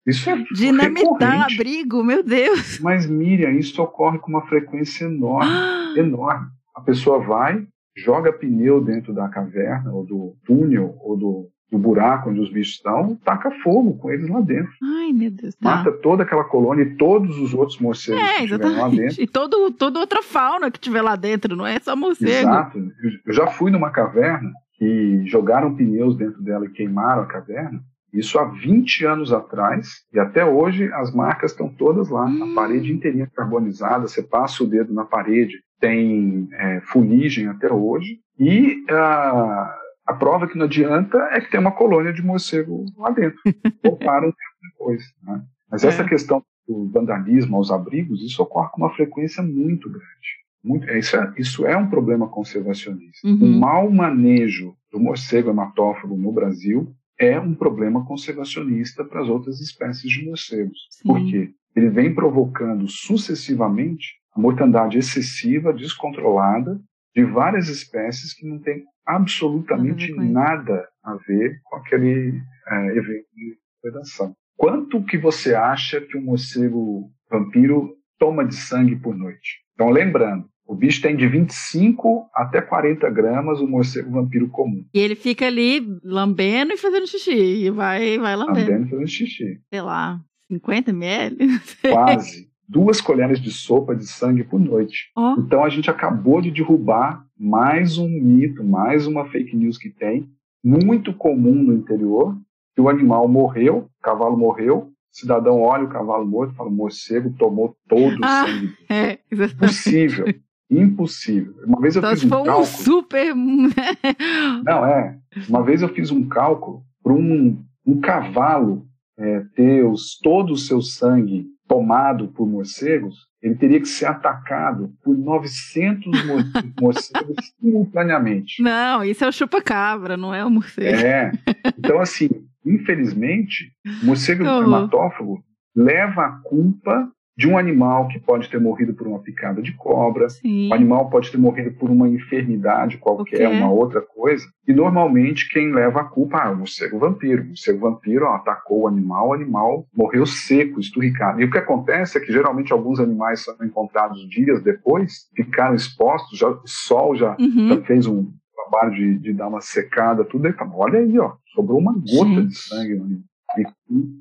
S4: Isso é
S3: Dinamitar abrigo, meu Deus.
S4: Mas, Miriam, isso ocorre com uma frequência enorme, enorme. A pessoa vai, joga pneu dentro da caverna, ou do túnel, ou do, do buraco onde os bichos estão, taca fogo com eles lá dentro.
S3: Ai, meu Deus.
S4: Tá. Mata toda aquela colônia e todos os outros morcegos é, que estiverem lá dentro.
S3: E todo, toda outra fauna que tiver lá dentro, não é só morcego.
S4: Exato. Eu já fui numa caverna que jogaram pneus dentro dela e queimaram a caverna. Isso há 20 anos atrás, e até hoje as marcas estão todas lá, hum. a parede inteirinha carbonizada, você passa o dedo na parede, tem é, fuligem até hoje, e a, a prova que não adianta é que tem uma colônia de morcego lá dentro. Voltaram depois. Né? Mas é. essa questão do vandalismo aos abrigos, isso ocorre com uma frequência muito grande. Muito, é, isso, é, isso é um problema conservacionista. Uhum. O mau manejo do morcego hematófago no Brasil é um problema conservacionista para as outras espécies de morcegos. Sim. Por quê? Ele vem provocando sucessivamente a mortandade excessiva, descontrolada, de várias espécies que não tem absolutamente nada a ver com aquele é, evento de predação. Quanto que você acha que um morcego vampiro toma de sangue por noite? Então, lembrando, o bicho tem de 25 até 40 gramas o morcego vampiro comum.
S3: E ele fica ali lambendo e fazendo xixi. E vai, vai lambendo.
S4: Lambendo e fazendo xixi.
S3: Sei lá, 50 ml?
S4: Quase. Duas colheres de sopa de sangue por noite. Oh. Então a gente acabou de derrubar mais um mito, mais uma fake news que tem, muito comum no interior, que o animal morreu, o cavalo morreu, o cidadão olha o cavalo morto e fala, morcego tomou todo o ah, sangue. É, Possível. Impossível. Uma vez eu Só fiz um cálculo. Um
S3: super.
S4: Não, é. Uma vez eu fiz um cálculo para um, um cavalo é, ter os, todo o seu sangue tomado por morcegos, ele teria que ser atacado por 900 morcegos simultaneamente.
S3: Não, isso é o chupa-cabra, não é o morcego.
S4: É. Então, assim, infelizmente, o morcego uhum. hematófago leva a culpa de um animal que pode ter morrido por uma picada de cobra, Sim. o animal pode ter morrido por uma enfermidade qualquer, uma outra coisa, e normalmente quem leva a culpa ah, é o morcego vampiro. O morcego vampiro ó, atacou o animal, o animal morreu seco, esturricado. E o que acontece é que geralmente alguns animais são encontrados dias depois, ficaram expostos, já, o sol já, uhum. já fez um trabalho de, de, dar uma secada, tudo, aí fala, olha aí, ó, sobrou uma gota Gente. de sangue no animal. E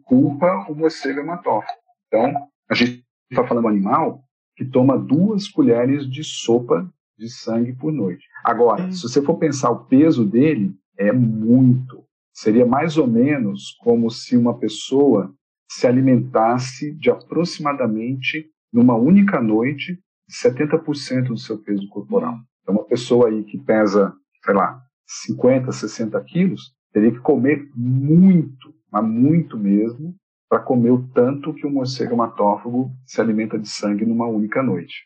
S4: culpa o morcego hematófago. Então, a gente está falando animal que toma duas colheres de sopa de sangue por noite. Agora, é. se você for pensar o peso dele, é muito. Seria mais ou menos como se uma pessoa se alimentasse de aproximadamente, numa única noite, 70% do seu peso corporal. Então, uma pessoa aí que pesa, sei lá, 50, 60 quilos, teria que comer muito, mas muito mesmo, para comer o tanto que o morcego hematófago se alimenta de sangue numa única noite.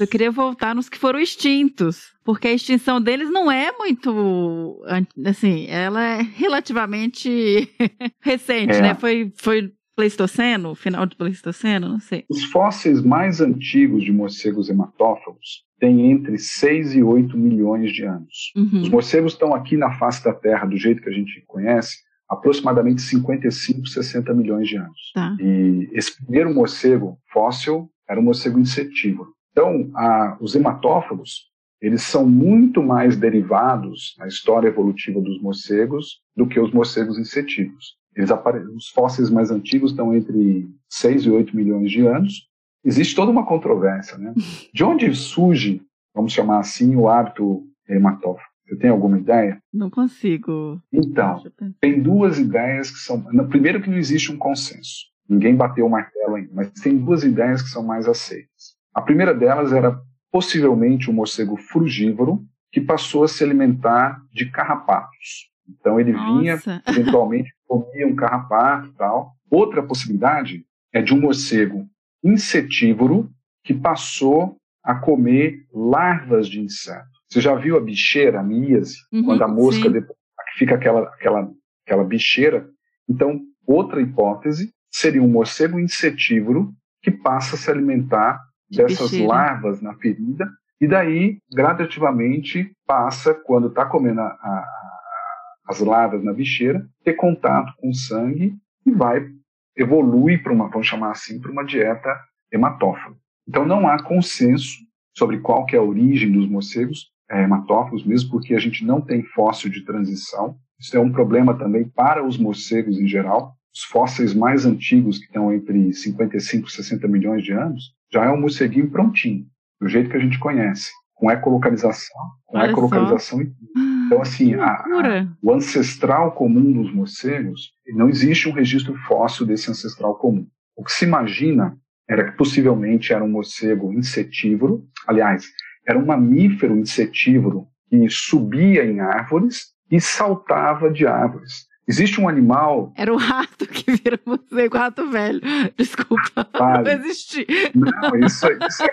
S3: Eu queria voltar nos que foram extintos, porque a extinção deles não é muito, assim, ela é relativamente recente, é. né? Foi, foi Pleistoceno? Final de Pleistoceno? Não sei.
S4: Os fósseis mais antigos de morcegos hematófagos têm entre 6 e 8 milhões de anos.
S3: Uhum.
S4: Os morcegos estão aqui na face da Terra, do jeito que a gente conhece, aproximadamente 55, 60 milhões de anos.
S3: Tá.
S4: E esse primeiro morcego fóssil era um morcego insetívoro. Então, a, os hematófagos, eles são muito mais derivados na história evolutiva dos morcegos do que os morcegos insetívoros. Eles. Os fósseis mais antigos estão entre 6 e 8 milhões de anos. Existe toda uma controvérsia, né? De onde surge, vamos chamar assim, o hábito hematófago? Você tem alguma ideia?
S3: Não consigo.
S4: Então, tem duas ideias que são. Primeiro, que não existe um consenso. Ninguém bateu o martelo ainda, mas tem duas ideias que são mais aceitas. A primeira delas era possivelmente um morcego frugívoro que passou a se alimentar de carrapatos. Então ele vinha,
S3: Nossa.
S4: eventualmente comia um carrapato e tal. Outra possibilidade é de um morcego insetívoro que passou a comer larvas de inseto. Você já viu a bicheira, a míase,
S3: Uhum,
S4: quando a mosca depois, fica aquela, aquela, aquela bicheira? Então, outra hipótese seria um morcego insetívoro que passa a se alimentar
S3: De
S4: dessas
S3: bicheira.
S4: larvas na ferida e daí, gradativamente, passa, quando está comendo a- a- as larvas na bicheira, ter contato com o sangue e vai evolui para uma, vamos chamar assim, para uma dieta hematófaga. Então não há consenso sobre qual que é a origem dos morcegos é, hematófagos, mesmo porque a gente não tem fóssil de transição. Isso é um problema também para os morcegos em geral. Os fósseis mais antigos, que estão entre 55 e 60 milhões de anos, já é um morceguinho prontinho, do jeito que a gente conhece, com ecolocalização, com
S3: Olha
S4: ecolocalização e então, assim, a- a- o ancestral comum dos morcegos, não existe um registro fóssil desse ancestral comum. O que se imagina era que possivelmente era um morcego insetívoro, aliás, era um mamífero insetívoro que subia em árvores e saltava de árvores. Existe um animal,
S3: Era o rato que vira morcego, o rato velho. Desculpa,
S4: Vale.
S3: não existi.
S4: não, isso, isso é,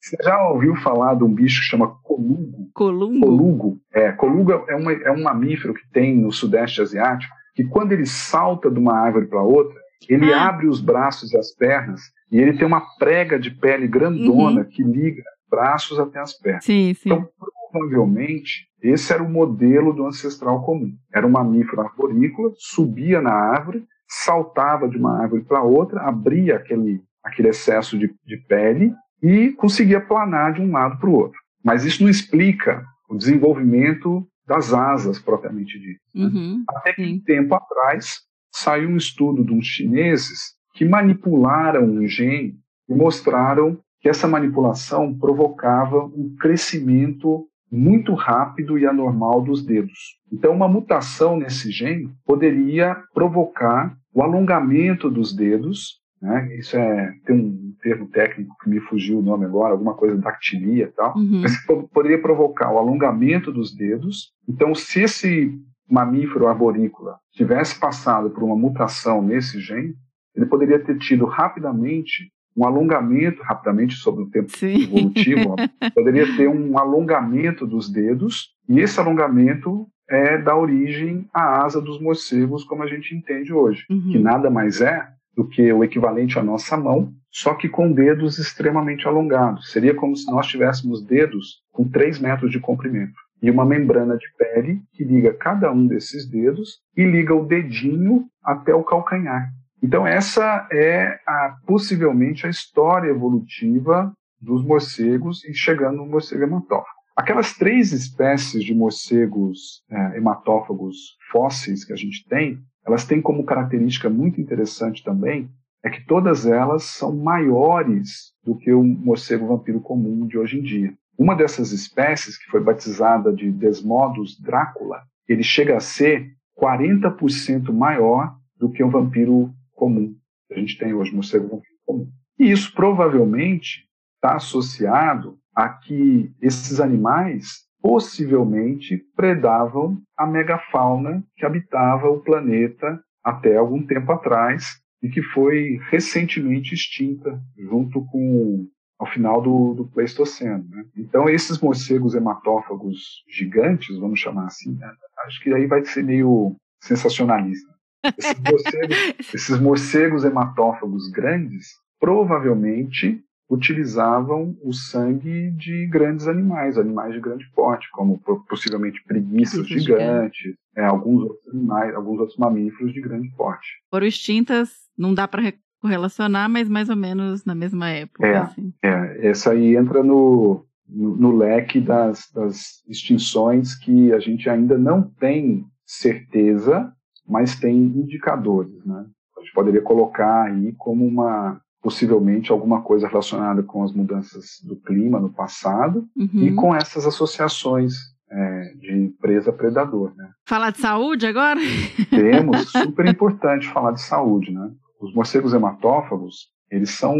S4: você já ouviu falar de um bicho que chama colugo?
S3: Columbo?
S4: Colugo, é, colugo é, uma, é um mamífero que tem no sudeste asiático, que quando ele salta de uma árvore para outra, ele
S3: Ah.
S4: abre os braços e as pernas e ele tem uma prega de pele grandona que liga braços até as pernas.
S3: Sim, sim.
S4: Então, provavelmente, esse era o modelo do ancestral comum. Era um mamífero arborícola, subia na árvore, saltava de uma árvore para outra, abria aquele, aquele excesso de, de pele e conseguia planar de um lado para o outro. Mas isso não explica o desenvolvimento das asas propriamente dito. né?
S3: Uhum.
S4: Até que
S3: Sim.
S4: um tempo atrás saiu um estudo de uns chineses que manipularam um gene e mostraram que essa manipulação provocava um crescimento muito rápido e anormal dos dedos. Então, uma mutação nesse gene poderia provocar o alongamento dos dedos. Né? Isso é tem um termo técnico que me fugiu o nome agora, alguma coisa dactilia e tal.
S3: Uhum.
S4: Mas po- poderia provocar o alongamento dos dedos. Então, se esse mamífero arborícola tivesse passado por uma mutação nesse gene, ele poderia ter tido rapidamente um alongamento, rapidamente sobre o tempo
S3: Sim.
S4: evolutivo, poderia ter um alongamento dos dedos, e esse alongamento é da origem à asa dos morcegos, como a gente entende hoje,
S3: Uhum.
S4: que nada mais é do que o equivalente à nossa mão, só que com dedos extremamente alongados. Seria como se nós tivéssemos dedos com 3 metros de comprimento e uma membrana de pele que liga cada um desses dedos e liga o dedinho até o calcanhar. Então essa é a, possivelmente a história evolutiva dos morcegos e chegando no morcego hematófago. Aquelas três espécies de morcegos é, hematófagos fósseis que a gente tem, elas têm como característica muito interessante também é que todas elas são maiores do que o morcego vampiro comum de hoje em dia. Uma dessas espécies, que foi batizada de Desmodus Drácula, ele chega a ser 40% maior do que o vampiro comum a gente tem hoje, morcego vampiro comum. E isso provavelmente está associado a que esses animais possivelmente predavam a megafauna que habitava o planeta até algum tempo atrás e que foi recentemente extinta junto com ao final do, do Pleistoceno. Né? Então esses morcegos hematófagos gigantes, vamos chamar assim, né? acho que aí vai ser meio sensacionalista. Esses morcegos, esses morcegos hematófagos grandes provavelmente utilizavam o sangue de grandes animais, animais de grande porte, como possivelmente preguiças gigantes, é, alguns outros animais, alguns outros mamíferos de grande porte.
S3: Foram extintas, não dá para correlacionar, mas mais ou menos na mesma época.
S4: É,
S3: assim.
S4: é essa aí entra no, no, no leque das, das extinções que a gente ainda não tem certeza, mas tem indicadores, né? A gente poderia colocar aí como uma possivelmente alguma coisa relacionada com as mudanças do clima no passado uhum. e com essas associações é, de presa-predador. Né?
S3: Falar de saúde agora?
S4: Temos, super importante falar de saúde. Né? Os morcegos hematófagos, eles são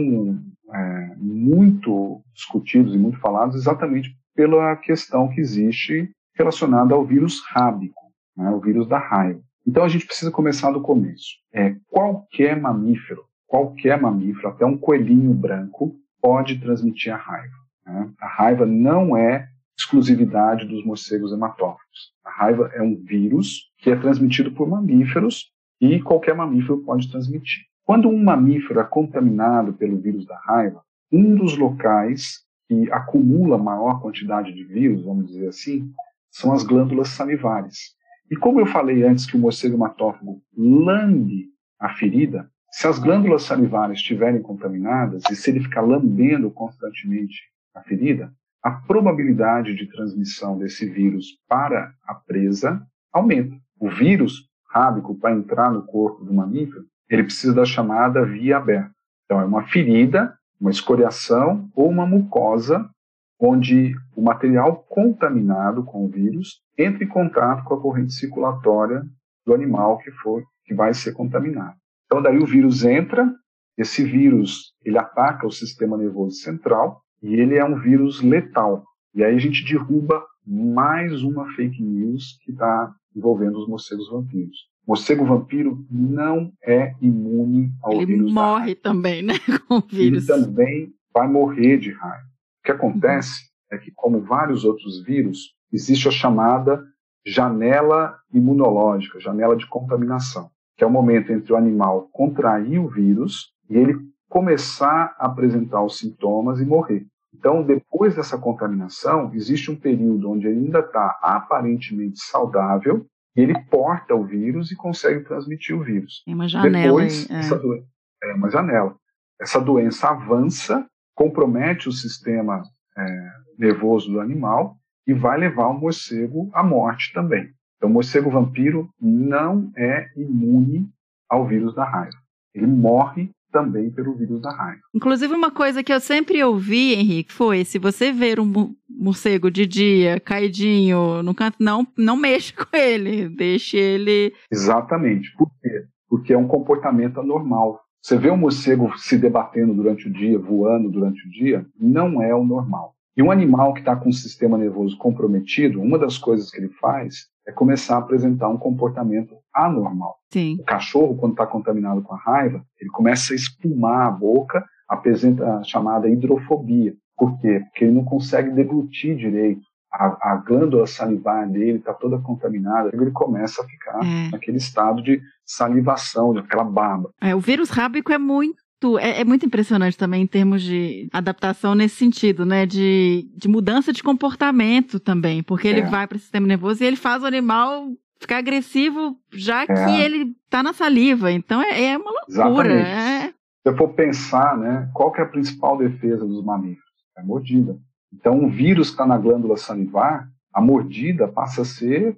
S4: é, muito discutidos e muito falados exatamente pela questão que existe relacionada ao vírus rábico, né? o vírus da raiva. Então a gente precisa começar do começo. É, qualquer mamífero qualquer mamífero, até um coelhinho branco, pode transmitir a raiva. Né? A raiva não é exclusividade dos morcegos hematófagos. A raiva é um vírus que é transmitido por mamíferos e qualquer mamífero pode transmitir. Quando um mamífero é contaminado pelo vírus da raiva, um dos locais que acumula maior quantidade de vírus, vamos dizer assim, são as glândulas salivares. E como eu falei antes que o morcego hematófago lambe a ferida, se as glândulas salivares estiverem contaminadas e se ele ficar lambendo constantemente a ferida, a probabilidade de transmissão desse vírus para a presa aumenta. O vírus rábico, para entrar no corpo do mamífero, ele precisa da chamada via aberta. Então, é uma ferida, uma escoriação ou uma mucosa onde o material contaminado com o vírus entra em contato com a corrente circulatória do animal que for que vai ser contaminado. Então daí o vírus entra, esse vírus ele ataca o sistema nervoso central e ele é um vírus letal. E aí a gente derruba mais uma fake news que está envolvendo os morcegos vampiros. Morcego vampiro não é imune ao
S3: ele
S4: vírus.
S3: Ele morre também, né, com o vírus.
S4: Ele também vai morrer de raiva. O que acontece é que, como vários outros vírus, existe a chamada janela imunológica, janela de contaminação que é o momento entre o animal contrair o vírus e ele começar a apresentar os sintomas e morrer. Então, depois dessa contaminação, existe um período onde ele ainda está aparentemente saudável e ele porta o vírus e consegue transmitir o vírus.
S3: Tem uma janela.
S4: Depois, é. essa doença, é uma janela. Essa doença avança, compromete o sistema é, nervoso do animal e vai levar o morcego à morte também. Então, o morcego vampiro não é imune ao vírus da raiva. Ele morre também pelo vírus da raiva.
S3: Inclusive, uma coisa que eu sempre ouvi, Henrique, foi: se você ver um morcego de dia caidinho no canto, não, não mexa com ele, deixe ele.
S4: Exatamente. Por quê? Porque é um comportamento anormal. Você vê um morcego se debatendo durante o dia, voando durante o dia, não é o normal. E um animal que está com o sistema nervoso comprometido, uma das coisas que ele faz é começar a apresentar um comportamento anormal.
S3: Sim.
S4: O cachorro, quando está contaminado com a raiva, ele começa a espumar a boca, apresenta a chamada hidrofobia. Por quê? Porque ele não consegue deglutir direito. A, a glândula salivar dele está toda contaminada, ele começa a ficar é. naquele estado de salivação, daquela baba.
S3: É, o vírus rábico é muito é, é, muito impressionante também em termos de adaptação nesse sentido, né? De, de mudança de comportamento também, porque ele é. vai para o sistema nervoso e ele faz o animal ficar agressivo já é. que ele está na saliva. Então é, é uma loucura. É.
S4: Se eu for pensar, né? Qual que é a principal defesa dos mamíferos? É a mordida. Então, um vírus que está na glândula salivar, a mordida passa a ser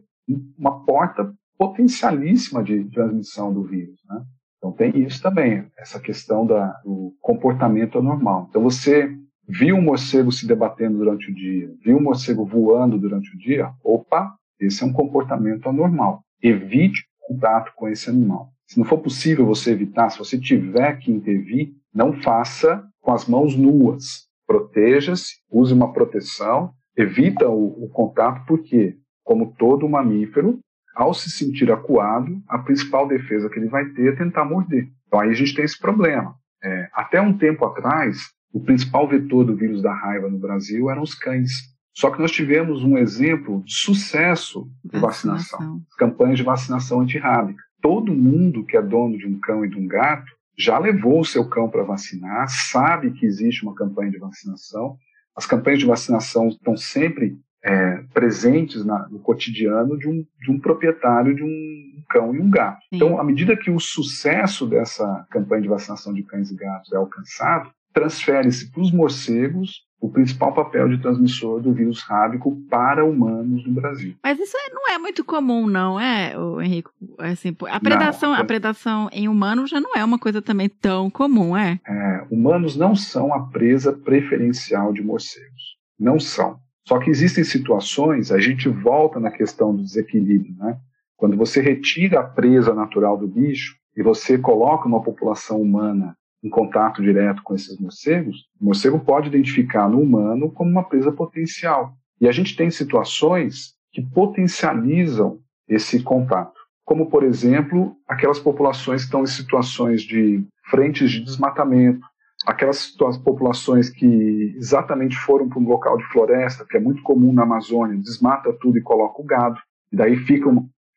S4: uma porta potencialíssima de transmissão do vírus, né? Então tem isso também, essa questão da, do comportamento anormal. Então você viu um morcego se debatendo durante o dia, viu um morcego voando durante o dia, opa, esse é um comportamento anormal. Evite contato com esse animal. Se não for possível você evitar, se você tiver que intervir, não faça com as mãos nuas. Proteja-se, use uma proteção, evita o, o contato, porque, como todo mamífero, ao se sentir acuado, a principal defesa que ele vai ter é tentar morder. Então aí a gente tem esse problema. É, até um tempo atrás, o principal vetor do vírus da raiva no Brasil eram os cães. Só que nós tivemos um exemplo de sucesso de vacinação, vacinação. campanhas de vacinação antirrábica. todo mundo que é dono de um cão e de um gato já levou o seu cão para vacinar, sabe que existe uma campanha de vacinação. As campanhas de vacinação estão sempre é, presentes na, no cotidiano de um, de um proprietário de um cão e um gato. Sim. Então, à medida que o sucesso dessa campanha de vacinação de cães e gatos é alcançado, transfere-se para os morcegos o principal papel de transmissor do vírus rábico para humanos no Brasil.
S3: Mas isso não é muito comum, não é, Henrique? Assim, a predação, não, a predação em humanos já não é uma coisa também tão comum, é?
S4: é? Humanos não são a presa preferencial de morcegos. Não são. Só que existem situações, a gente volta na questão do desequilíbrio, né? Quando você retira a presa natural do bicho e você coloca uma população humana em contato direto com esses morcegos, o morcego pode identificar no humano como uma presa potencial. E a gente tem situações que potencializam esse contato, como, por exemplo, aquelas populações que estão em situações de frentes de desmatamento, aquelas populações que exatamente foram para um local de floresta, que é muito comum na Amazônia, desmata tudo e coloca o gado, e daí fica,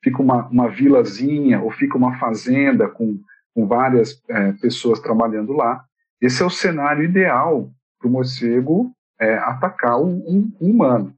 S4: fica uma, uma vilazinha ou fica uma fazenda com com várias é, pessoas trabalhando lá. Esse é o cenário ideal para o morcego é, atacar o, um, humano.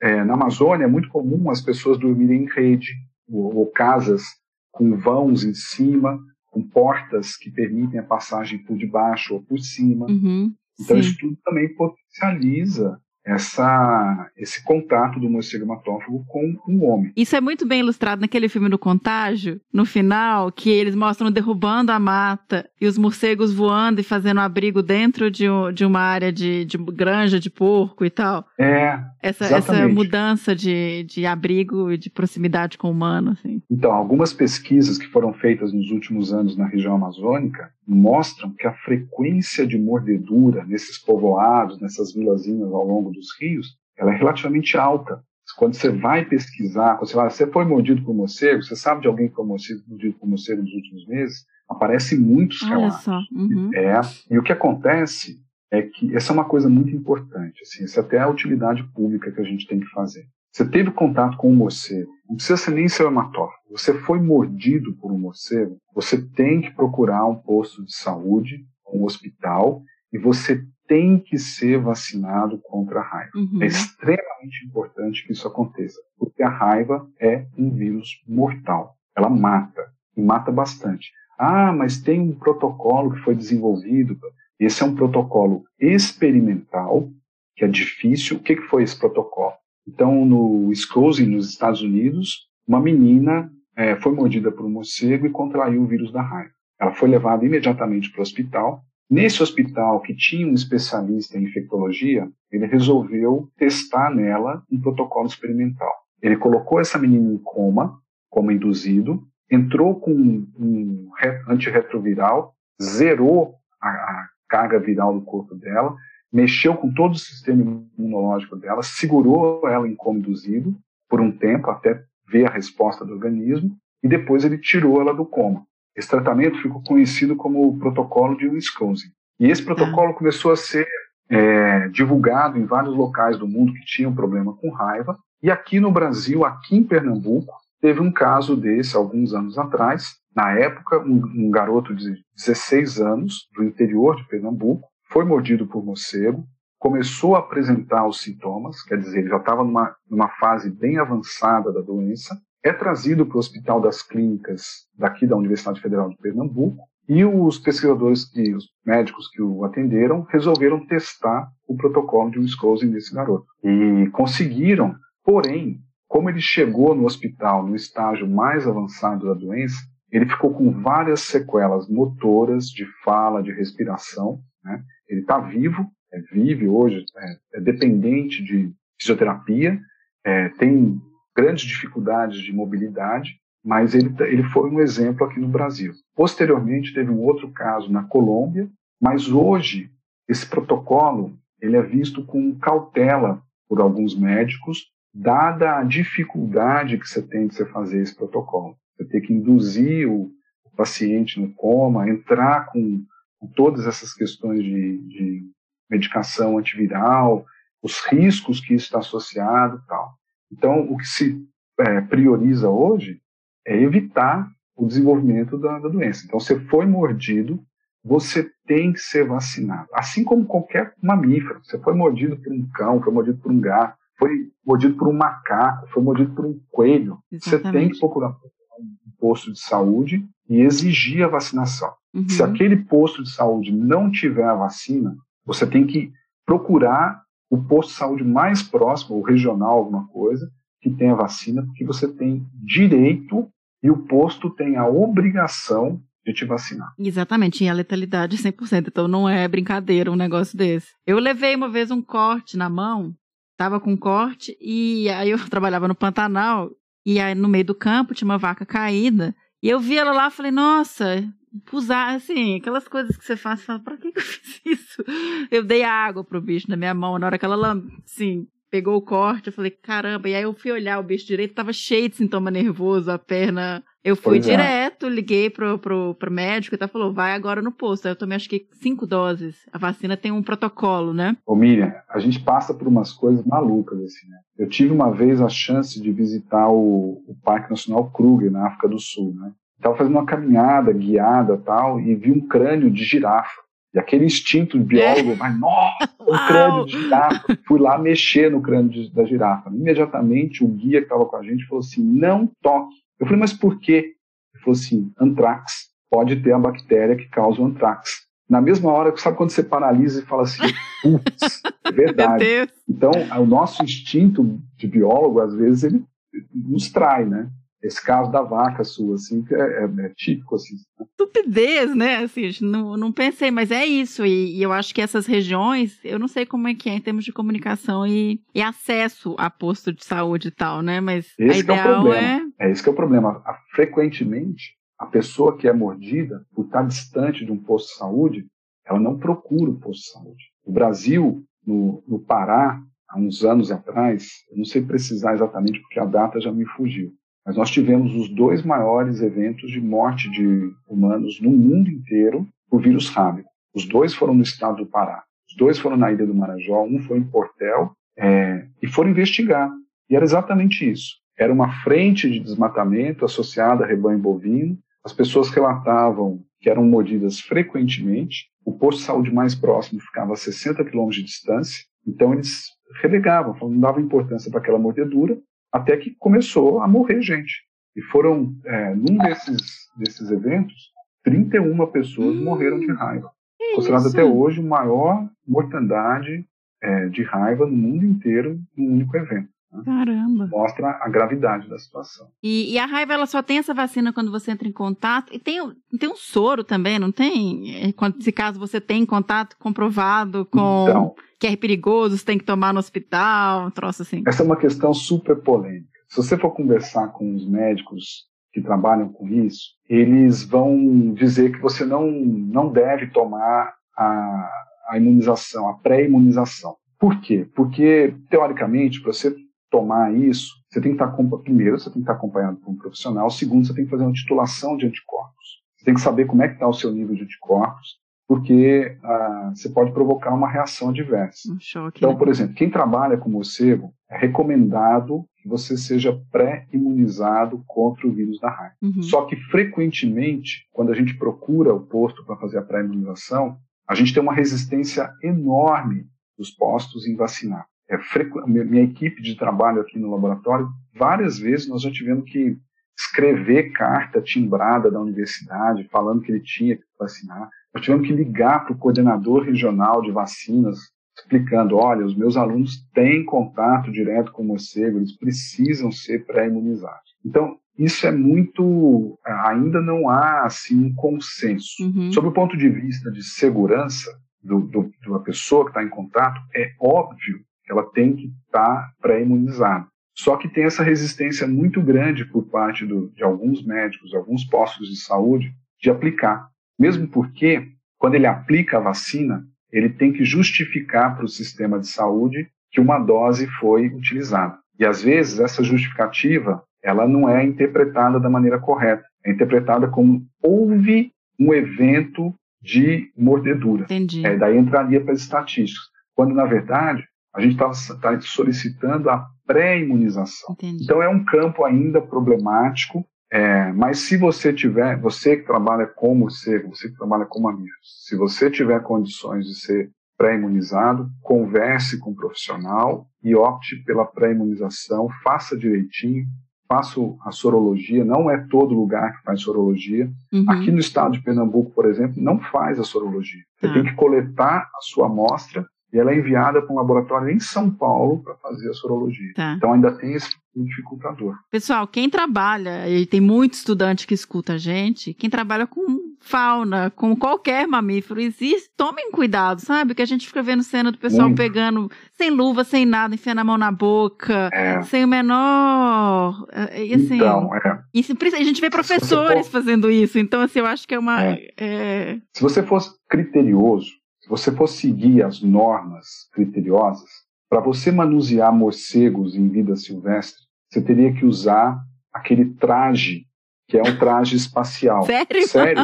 S4: É, na Amazônia é muito comum as pessoas dormirem em rede ou, ou, casas com vãos em cima, com portas que permitem a passagem por debaixo ou por cima.
S3: Uhum,
S4: então sim. isso tudo também potencializa essa, esse contato do morcego hematófago com um homem.
S3: Isso é muito bem ilustrado naquele filme do Contágio, no final, que eles mostram derrubando a mata e os morcegos voando e fazendo abrigo dentro de, de uma área de, de granja de porco e tal.
S4: É.
S3: Essa, essa mudança de, de abrigo e de proximidade com o humano. Assim.
S4: Então, algumas pesquisas que foram feitas nos últimos anos na região amazônica mostram que a frequência de mordedura nesses povoados, nessas vilazinhas ao longo dos rios, ela é relativamente alta. Quando você vai pesquisar, quando você vai, você foi mordido por morcego, você sabe de alguém que foi mordido por morcego nos últimos meses, aparecem muitos
S3: Olha relatos. Só. Uhum.
S4: É, e o que acontece é que essa é uma coisa muito importante, assim, isso é até a utilidade pública que a gente tem que fazer. Você teve contato com um morcego, não precisa ser nem seu hematófago. Você foi mordido por um morcego, você tem que procurar um posto de saúde, um hospital, e você tem que ser vacinado contra a raiva.
S3: Uhum.
S4: É extremamente importante que isso aconteça, porque a raiva é um vírus mortal. Ela mata, e mata bastante. Ah, mas tem um protocolo que foi desenvolvido. Esse é um protocolo experimental, que é difícil. O que, que foi esse protocolo? Então, no Wisconsin, nos Estados Unidos, uma menina é, foi mordida por um morcego e contraiu o vírus da raiva. Ela foi levada imediatamente para o hospital Nesse hospital, que tinha um especialista em infectologia, ele resolveu testar nela um protocolo experimental. Ele colocou essa menina em coma, coma induzido, entrou com um antirretroviral, zerou a, a carga viral do corpo dela, mexeu com todo o sistema imunológico dela, segurou ela em coma induzido por um tempo até ver a resposta do organismo e depois ele tirou ela do coma. Esse tratamento ficou conhecido como o protocolo de Wisconsin. E esse protocolo começou a ser é, divulgado em vários locais do mundo que tinham problema com raiva. E aqui no Brasil, aqui em Pernambuco, teve um caso desse alguns anos atrás. Na época, um, um garoto de 16 anos, do interior de Pernambuco, foi mordido por morcego, começou a apresentar os sintomas, quer dizer, ele já estava numa, numa fase bem avançada da doença, é trazido para o Hospital das Clínicas daqui da Universidade Federal de Pernambuco e os pesquisadores e os médicos que o atenderam resolveram testar o protocolo de Wisconsin nesse garoto. E conseguiram, porém, como ele chegou no hospital no estágio mais avançado da doença, ele ficou com várias sequelas motoras, de fala, de respiração. Né? Ele está vivo, é, vive hoje, é, é dependente de fisioterapia, é, tem grandes dificuldades de mobilidade, mas ele, ele foi um exemplo aqui no Brasil. Posteriormente, teve um outro caso na Colômbia, mas hoje esse protocolo ele é visto com cautela por alguns médicos, dada a dificuldade que você tem de você fazer esse protocolo. Você tem que induzir o paciente no coma, entrar com, com todas essas questões de, de medicação antiviral, os riscos que isso está associado tal. Então, o que se é, prioriza hoje é evitar o desenvolvimento da, da doença. Então, você foi mordido, você tem que ser vacinado. Assim como qualquer mamífero. Você foi mordido por um cão, foi mordido por um gato, foi mordido por um macaco, foi mordido por um coelho. Exatamente. Você tem que procurar um posto de saúde e exigir a vacinação. Uhum. Se aquele posto de saúde não tiver a vacina, você tem que procurar o posto de saúde mais próximo, ou regional, alguma coisa, que tenha vacina, porque você tem direito e o posto tem a obrigação de te vacinar.
S3: Exatamente, e a letalidade 100%, então não é brincadeira um negócio desse. Eu levei uma vez um corte na mão, tava com corte, e aí eu trabalhava no Pantanal, e aí no meio do campo tinha uma vaca caída, e eu vi ela lá falei, nossa, usar, assim, aquelas coisas que você faz, você fala, pra que, que eu fiz isso? Eu dei água pro bicho na minha mão, na hora que ela, assim, pegou o corte, eu falei, caramba, e aí eu fui olhar o bicho direito, tava cheio de sintoma nervoso, a perna. Eu fui pois é. direto, é. liguei pro, pro, pro médico e tá falou, vai agora no posto. Aí eu tomei acho que cinco doses. A vacina tem um protocolo, né?
S4: Ô Miriam, a gente passa por umas coisas malucas, assim, né? Eu tive uma vez a chance de visitar o, o Parque Nacional Kruger, na África do Sul, né? Estava fazendo uma caminhada guiada tal, e vi um crânio de girafa. E aquele instinto de biólogo, é. mas nossa, o crânio de girafa. Fui lá mexer no crânio de, da girafa. Imediatamente o guia que estava com a gente falou assim: não toque. Eu falei, mas por quê? Ele falou assim: antrax. Pode ter a bactéria que causa o antrax. Na mesma hora, sabe quando você paralisa e fala assim, putz, é verdade. Então, o nosso instinto de biólogo, às vezes, ele nos trai, né? Esse caso da vaca sua, assim, que é, é, é típico, assim.
S3: Né? Estupidez, né? Assim, não, não pensei, mas é isso. E, e, eu acho que essas regiões, eu não sei como é que é em termos de comunicação e, e acesso a posto de saúde e tal, né? Mas esse a ideal
S4: é, é... É esse que é o problema. Frequentemente, a pessoa que é mordida, por estar distante de um posto de saúde, ela não procura o posto de saúde. O Brasil, no, no Pará, há uns anos atrás, eu não sei precisar exatamente porque a data já me fugiu, mas nós tivemos os dois maiores eventos de morte de humanos no mundo inteiro por vírus rábico. Os dois foram no estado do Pará. Os dois foram na ilha do Marajó, um foi em Portel, é, e foram investigar. E era exatamente isso. Era uma frente de desmatamento associada a rebanho bovino. As pessoas relatavam que eram mordidas frequentemente. O posto de saúde mais próximo ficava a 60 quilômetros de distância. Então eles relegavam, não davam importância para aquela mordedura até que começou a morrer gente. E foram, é, num desses, desses eventos, 31 pessoas hum, morreram de raiva. Considerado até hoje a maior mortandade é, de raiva no mundo inteiro num único evento.
S3: Caramba!
S4: Mostra a gravidade da situação.
S3: E, e, a raiva ela só tem essa vacina quando você entra em contato. E tem, tem um soro também, não tem? É, se caso você tem contato comprovado com. Então, que é perigoso, você tem que tomar no hospital, um troço assim.
S4: Essa é uma questão super polêmica. Se você for conversar com os médicos que trabalham com isso, eles vão dizer que você não, não deve tomar a, a imunização, a pré-imunização. Por quê? Porque, teoricamente, para você tomar isso, você tem que estar, primeiro, você tem que estar acompanhado por um profissional, segundo, você tem que fazer uma titulação de anticorpos. Você tem que saber como é que está o seu nível de anticorpos, porque ah, você pode provocar uma reação adversa.
S3: Um choque,
S4: então,
S3: né?
S4: por exemplo, quem trabalha com morcego, é recomendado que você seja pré-imunizado contra o vírus da raiva. Uhum. Só que, frequentemente, quando a gente procura o posto para fazer a pré-imunização, a gente tem uma resistência enorme dos postos em vacinar. É, minha equipe de trabalho aqui no laboratório, várias vezes nós já tivemos que escrever carta timbrada da universidade falando que ele tinha que vacinar. Nós tivemos que ligar para o coordenador regional de vacinas, explicando: olha, os meus alunos têm contato direto com o morcego, eles precisam ser pré-imunizados. Então, isso é muito. Ainda não há assim, um consenso. Uhum. Sob o ponto de vista de segurança do, do, da pessoa que está em contato, é óbvio ela tem que estar tá pré-imunizada. Só que tem essa resistência muito grande por parte do, de alguns médicos, alguns postos de saúde, de aplicar. Mesmo porque, quando ele aplica a vacina, ele tem que justificar para o sistema de saúde que uma dose foi utilizada. E às vezes essa justificativa ela não é interpretada da maneira correta. É interpretada como houve um evento de mordedura.
S3: Entendi.
S4: É, daí entraria para as estatísticas. Quando, na verdade, a gente está tá solicitando a pré-imunização. Então, é um campo ainda problemático É, mas se você tiver, você que trabalha com morcego, você que trabalha com mamíferos, se você tiver condições de ser pré-imunizado, converse com um profissional e opte pela pré-imunização, faça direitinho, faça a sorologia, não é todo lugar que faz sorologia.
S3: Uhum.
S4: Aqui no estado de Pernambuco, por exemplo, não faz a sorologia. Você
S3: Tá.
S4: tem que coletar a sua amostra e ela é enviada para um laboratório em São Paulo para fazer a sorologia.
S3: Tá.
S4: Então ainda tem esse dificultador.
S3: Pessoal, quem trabalha, e tem muito estudante que escuta a gente, quem trabalha com fauna, com qualquer mamífero, existe, tomem cuidado, sabe? Que a gente fica vendo cena do pessoal
S4: Muito.
S3: pegando sem luva, sem nada, enfiando a mão na boca,
S4: É,
S3: sem o menor. eh, E assim,
S4: então, é,
S3: se- a gente vê professores fazendo isso, então assim, eu acho que é uma. é,
S4: se você fosse criterioso, se você fosse seguir as normas criteriosas, para você manusear morcegos em vida silvestre, você teria que usar aquele traje que é um traje espacial.
S3: Sério?
S4: Sério,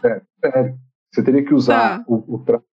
S4: sério, sério. Você teria que usar
S3: Tá.
S4: o, o traje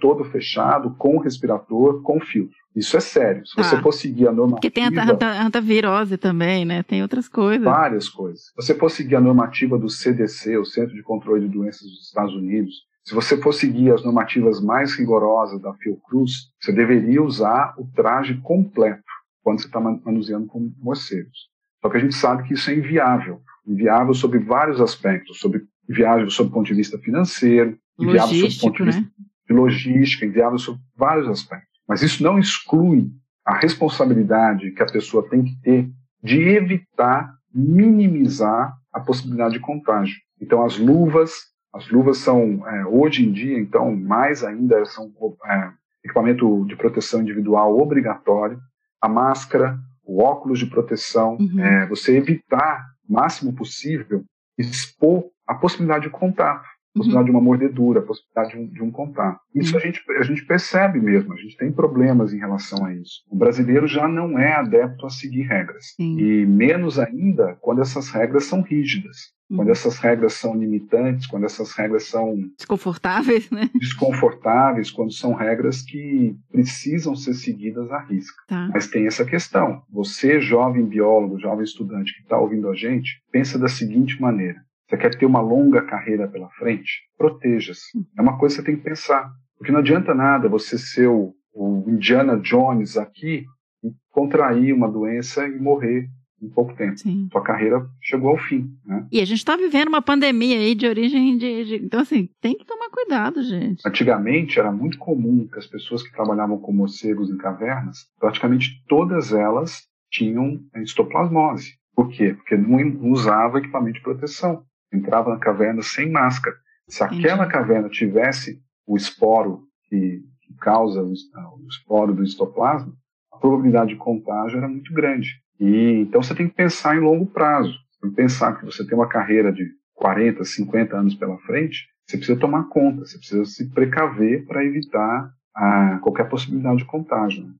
S4: todo fechado, com respirador, com filtro. Isso é sério. Se você
S3: Tá.
S4: for seguir a normativa...
S3: Porque tem a anta- antavirose também, né? Tem outras coisas.
S4: várias coisas. Se você for seguir a normativa do CDC, o Centro de Controle de Doenças dos Estados Unidos, se você for seguir as normativas mais rigorosas da Fiocruz, você deveria usar o traje completo quando você está manuseando com morcegos. Só que a gente sabe que isso é inviável. Inviável sobre vários aspectos, sobre inviável sob o ponto de vista financeiro, inviável sob o ponto de vista
S3: né?
S4: de logística, inviável sobre vários aspectos. Mas isso não exclui a responsabilidade que a pessoa tem que ter de evitar, minimizar a possibilidade de contágio. Então, as luvas, as luvas são, é, hoje em dia, então, mais ainda, são é, equipamento de proteção individual obrigatório, a máscara, o óculos de proteção,
S3: Uhum.
S4: é, você evitar, o máximo possível, expor a possibilidade de contato possibilidade de uma mordedura, a possibilidade de um, de um contato. Isso a, gente, a gente percebe mesmo, a gente tem problemas em relação a isso. O brasileiro já não é adepto a seguir regras.
S3: Sim.
S4: E menos ainda quando essas regras são rígidas,
S3: Uhum.
S4: quando essas regras são limitantes, quando essas regras são
S3: Desconfortáveis, né?
S4: desconfortáveis, quando são regras que precisam ser seguidas à risca.
S3: Tá.
S4: Mas tem essa questão. Você, jovem biólogo, jovem estudante que está ouvindo a gente, pensa da seguinte maneira. Você quer ter uma longa carreira pela frente? Proteja-se. É uma coisa que você tem que pensar. Porque não adianta nada você ser o, o Indiana Jones aqui e contrair uma doença e morrer em pouco tempo.
S3: Sim.
S4: Sua carreira chegou ao fim. Né?
S3: E a gente tá vivendo uma pandemia aí de origem de, de- Então, assim, tem que tomar cuidado, gente.
S4: Antigamente era muito comum que as pessoas que trabalhavam com morcegos em cavernas, praticamente todas elas tinham histoplasmose. Por quê? Porque não usava equipamento de proteção. Entrava na caverna sem máscara. Se
S3: Entendi.
S4: aquela caverna tivesse o esporo que, que causa o, es- o esporo do histoplasma, a probabilidade de contágio era muito grande. E então você tem que pensar em longo prazo. Tem que pensar que você tem uma carreira de 40, 50 anos pela frente, você precisa tomar conta, você precisa se precaver para evitar ah, qualquer possibilidade de contágio. né?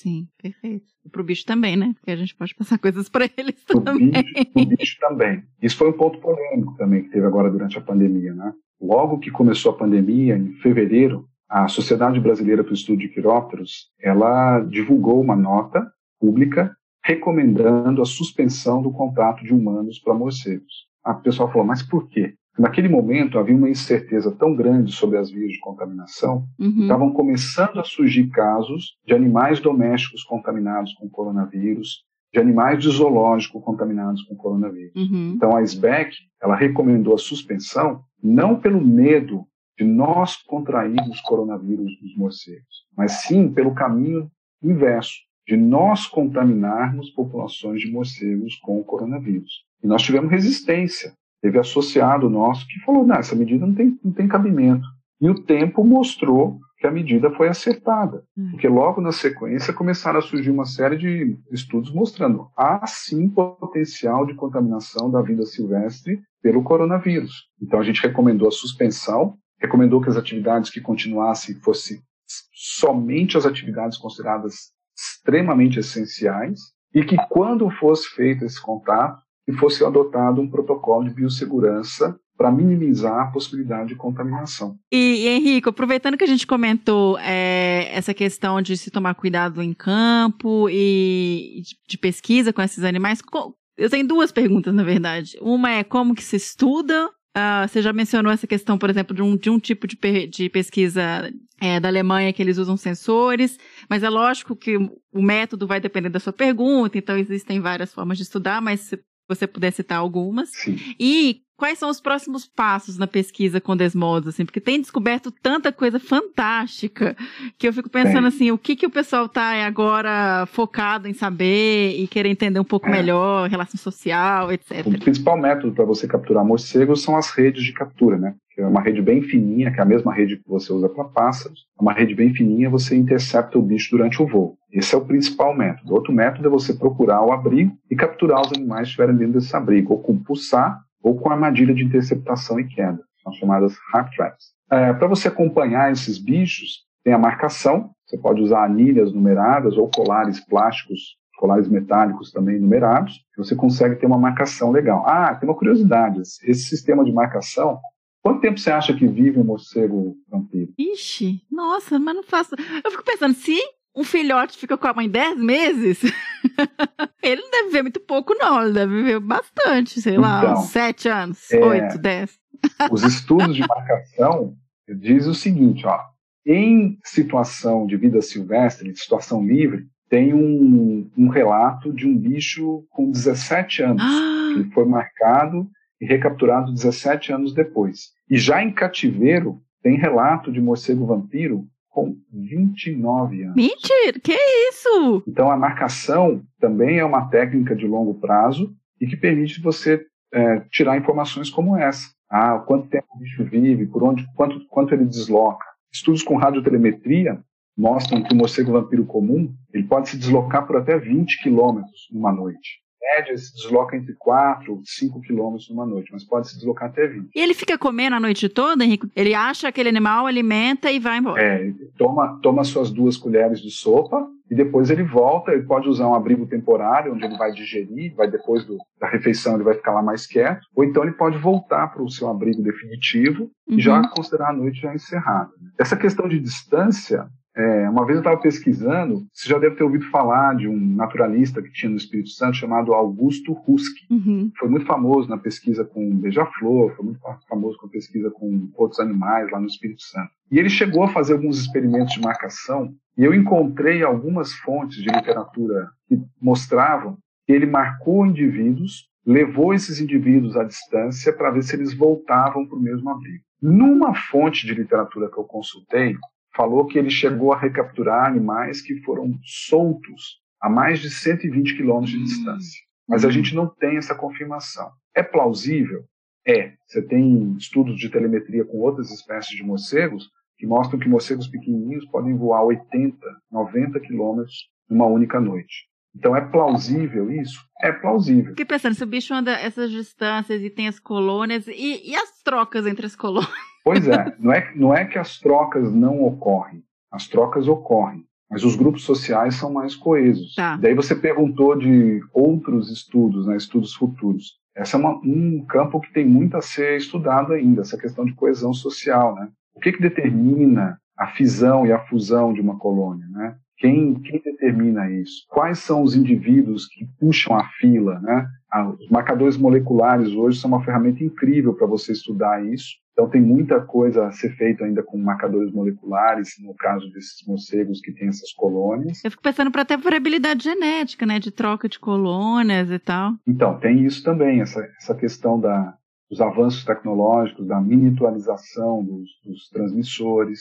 S3: Sim, perfeito. E pro bicho também, né? Porque a gente pode passar coisas pra eles
S4: Pro
S3: também.
S4: bicho, pro bicho também. Isso foi um ponto polêmico também que teve agora durante a pandemia. Né? Logo que começou a pandemia, em fevereiro, a Sociedade Brasileira para o Estudo de Quirópteros, ela divulgou uma nota pública recomendando a suspensão do contato de humanos para morcegos. A pessoa falou, mas por quê? Naquele momento havia uma incerteza tão grande sobre as vias de contaminação
S3: Uhum.
S4: estavam começando a surgir casos de animais domésticos contaminados com coronavírus, de animais de zoológico contaminados com coronavírus.
S3: Uhum.
S4: Então a SBEC, ela recomendou a suspensão não pelo medo de nós contrairmos coronavírus dos morcegos, mas sim pelo caminho inverso, de nós contaminarmos populações de morcegos com o coronavírus. E nós tivemos resistência. Teve associado nosso que falou, não, essa medida não tem, não tem cabimento. E o tempo mostrou que a medida foi acertada.
S3: Hum.
S4: Porque logo na sequência começaram a surgir uma série de estudos mostrando há sim potencial de contaminação da vida silvestre pelo coronavírus. Então a gente recomendou a suspensão, recomendou que as atividades que continuassem fossem somente as atividades consideradas extremamente essenciais e que quando fosse feito esse contato, que fosse adotado um protocolo de biossegurança para minimizar a possibilidade de contaminação.
S3: E, e, Henrique, aproveitando que a gente comentou é, essa questão de se tomar cuidado em campo e de, de pesquisa com esses animais, Eu tenho duas perguntas, na verdade. Uma é como que se estuda Uh, você já mencionou essa questão, por exemplo, de um, de um tipo de, de pesquisa é, da Alemanha que eles usam sensores, mas é lógico que o método vai depender da sua pergunta, então existem várias formas de estudar, mas você puder citar algumas.
S4: Sim.
S3: E quais são os próximos passos na pesquisa com Desmodos, assim, porque tem descoberto tanta coisa fantástica que eu fico pensando assim, o que que o pessoal está agora focado em saber e querer entender um pouco é. melhor, relação social, etc.
S4: O principal método para você capturar morcegos são as redes de captura, né? Que é uma rede bem fininha, que é a mesma rede que você usa para pássaros. É uma rede bem fininha, você intercepta o bicho durante o voo. Esse é o principal método. Outro método é você procurar o abrigo e capturar os animais que estiverem dentro desse abrigo, ou com pulsar ou com armadilha de interceptação e queda, são chamadas harp traps. É, Para você acompanhar esses bichos, tem a marcação, você pode usar anilhas numeradas ou colares plásticos, colares metálicos também numerados, você consegue ter uma marcação legal. Ah, tem uma curiosidade, esse sistema de marcação, quanto tempo você acha que vive um morcego vampiro?
S3: Ixi, nossa, mas não faço... Eu fico pensando, se um filhote fica com a mãe 10 meses, ele não deve viver muito pouco, não. Ele deve viver bastante, sei lá, então, 7 anos, é, 8, 10.
S4: os estudos de marcação dizem o seguinte, ó. Em situação de vida silvestre, de situação livre, tem um, um relato de um bicho com 17 anos, ah. que foi marcado e recapturado 17 anos depois. E já em cativeiro, tem relato de morcego vampiro com 29 anos.
S3: Mentira, que isso?
S4: Então a marcação também é uma técnica de longo prazo e que permite você é, tirar informações como essa. Ah, quanto tempo o bicho vive, por onde, quanto, quanto ele desloca. Estudos com radiotelemetria mostram que o morcego vampiro comum ele pode se deslocar por até 20 quilômetros numa noite média se desloca entre 4 ou 5 quilômetros numa noite, mas pode se deslocar até 20.
S3: E ele fica comendo a noite toda, Henrique? Ele acha aquele animal, alimenta e vai embora?
S4: É, toma, toma suas duas colheres de sopa e depois ele volta, ele pode usar um abrigo temporário, onde ele vai digerir, vai depois do, da refeição ele vai ficar lá mais quieto, ou então ele pode voltar para o seu abrigo definitivo uhum. e já uhum. considerar a noite já encerrada. Essa questão de distância é, uma vez eu estava pesquisando, você já deve ter ouvido falar de um naturalista que tinha no Espírito Santo chamado Augusto Husky.
S3: Uhum.
S4: Foi muito famoso na pesquisa com beija-flor, foi muito famoso com pesquisa com outros animais lá no Espírito Santo. E ele chegou a fazer alguns experimentos de marcação e eu encontrei algumas fontes de literatura que mostravam que ele marcou indivíduos, levou esses indivíduos à distância para ver se eles voltavam para o mesmo abrigo. Numa fonte de literatura que eu consultei, falou que ele chegou a recapturar animais que foram soltos a mais de 120 quilômetros de distância. Mas a gente não tem essa confirmação. É plausível? É. Você tem estudos de telemetria com outras espécies de morcegos que mostram que morcegos pequenininhos podem voar 80, 90 quilômetros numa única noite. Então é plausível isso? É plausível.
S3: Fiquei pensando, se o bicho anda essas distâncias e tem as colônias, e, e as trocas entre as colônias?
S4: Pois é, não é, não é que as trocas não ocorrem, as trocas ocorrem, mas os grupos sociais são mais coesos.
S3: Tá.
S4: Daí você perguntou de outros estudos, né, estudos futuros. Esse é uma, um campo que tem muito a ser estudado ainda, essa questão de coesão social. Né? O que, que determina a fisão e a fusão de uma colônia? Né? Quem, quem determina isso? Quais são os indivíduos que puxam a fila? Né? Ah, os marcadores moleculares hoje são uma ferramenta incrível para você estudar isso. Então tem muita coisa a ser feita ainda com marcadores moleculares, no caso desses morcegos que têm essas colônias.
S3: Eu fico pensando para até variabilidade genética, né, de troca de colônias e tal.
S4: Então, tem isso também, essa, essa questão da, dos avanços tecnológicos, da miniaturização dos, dos transmissores,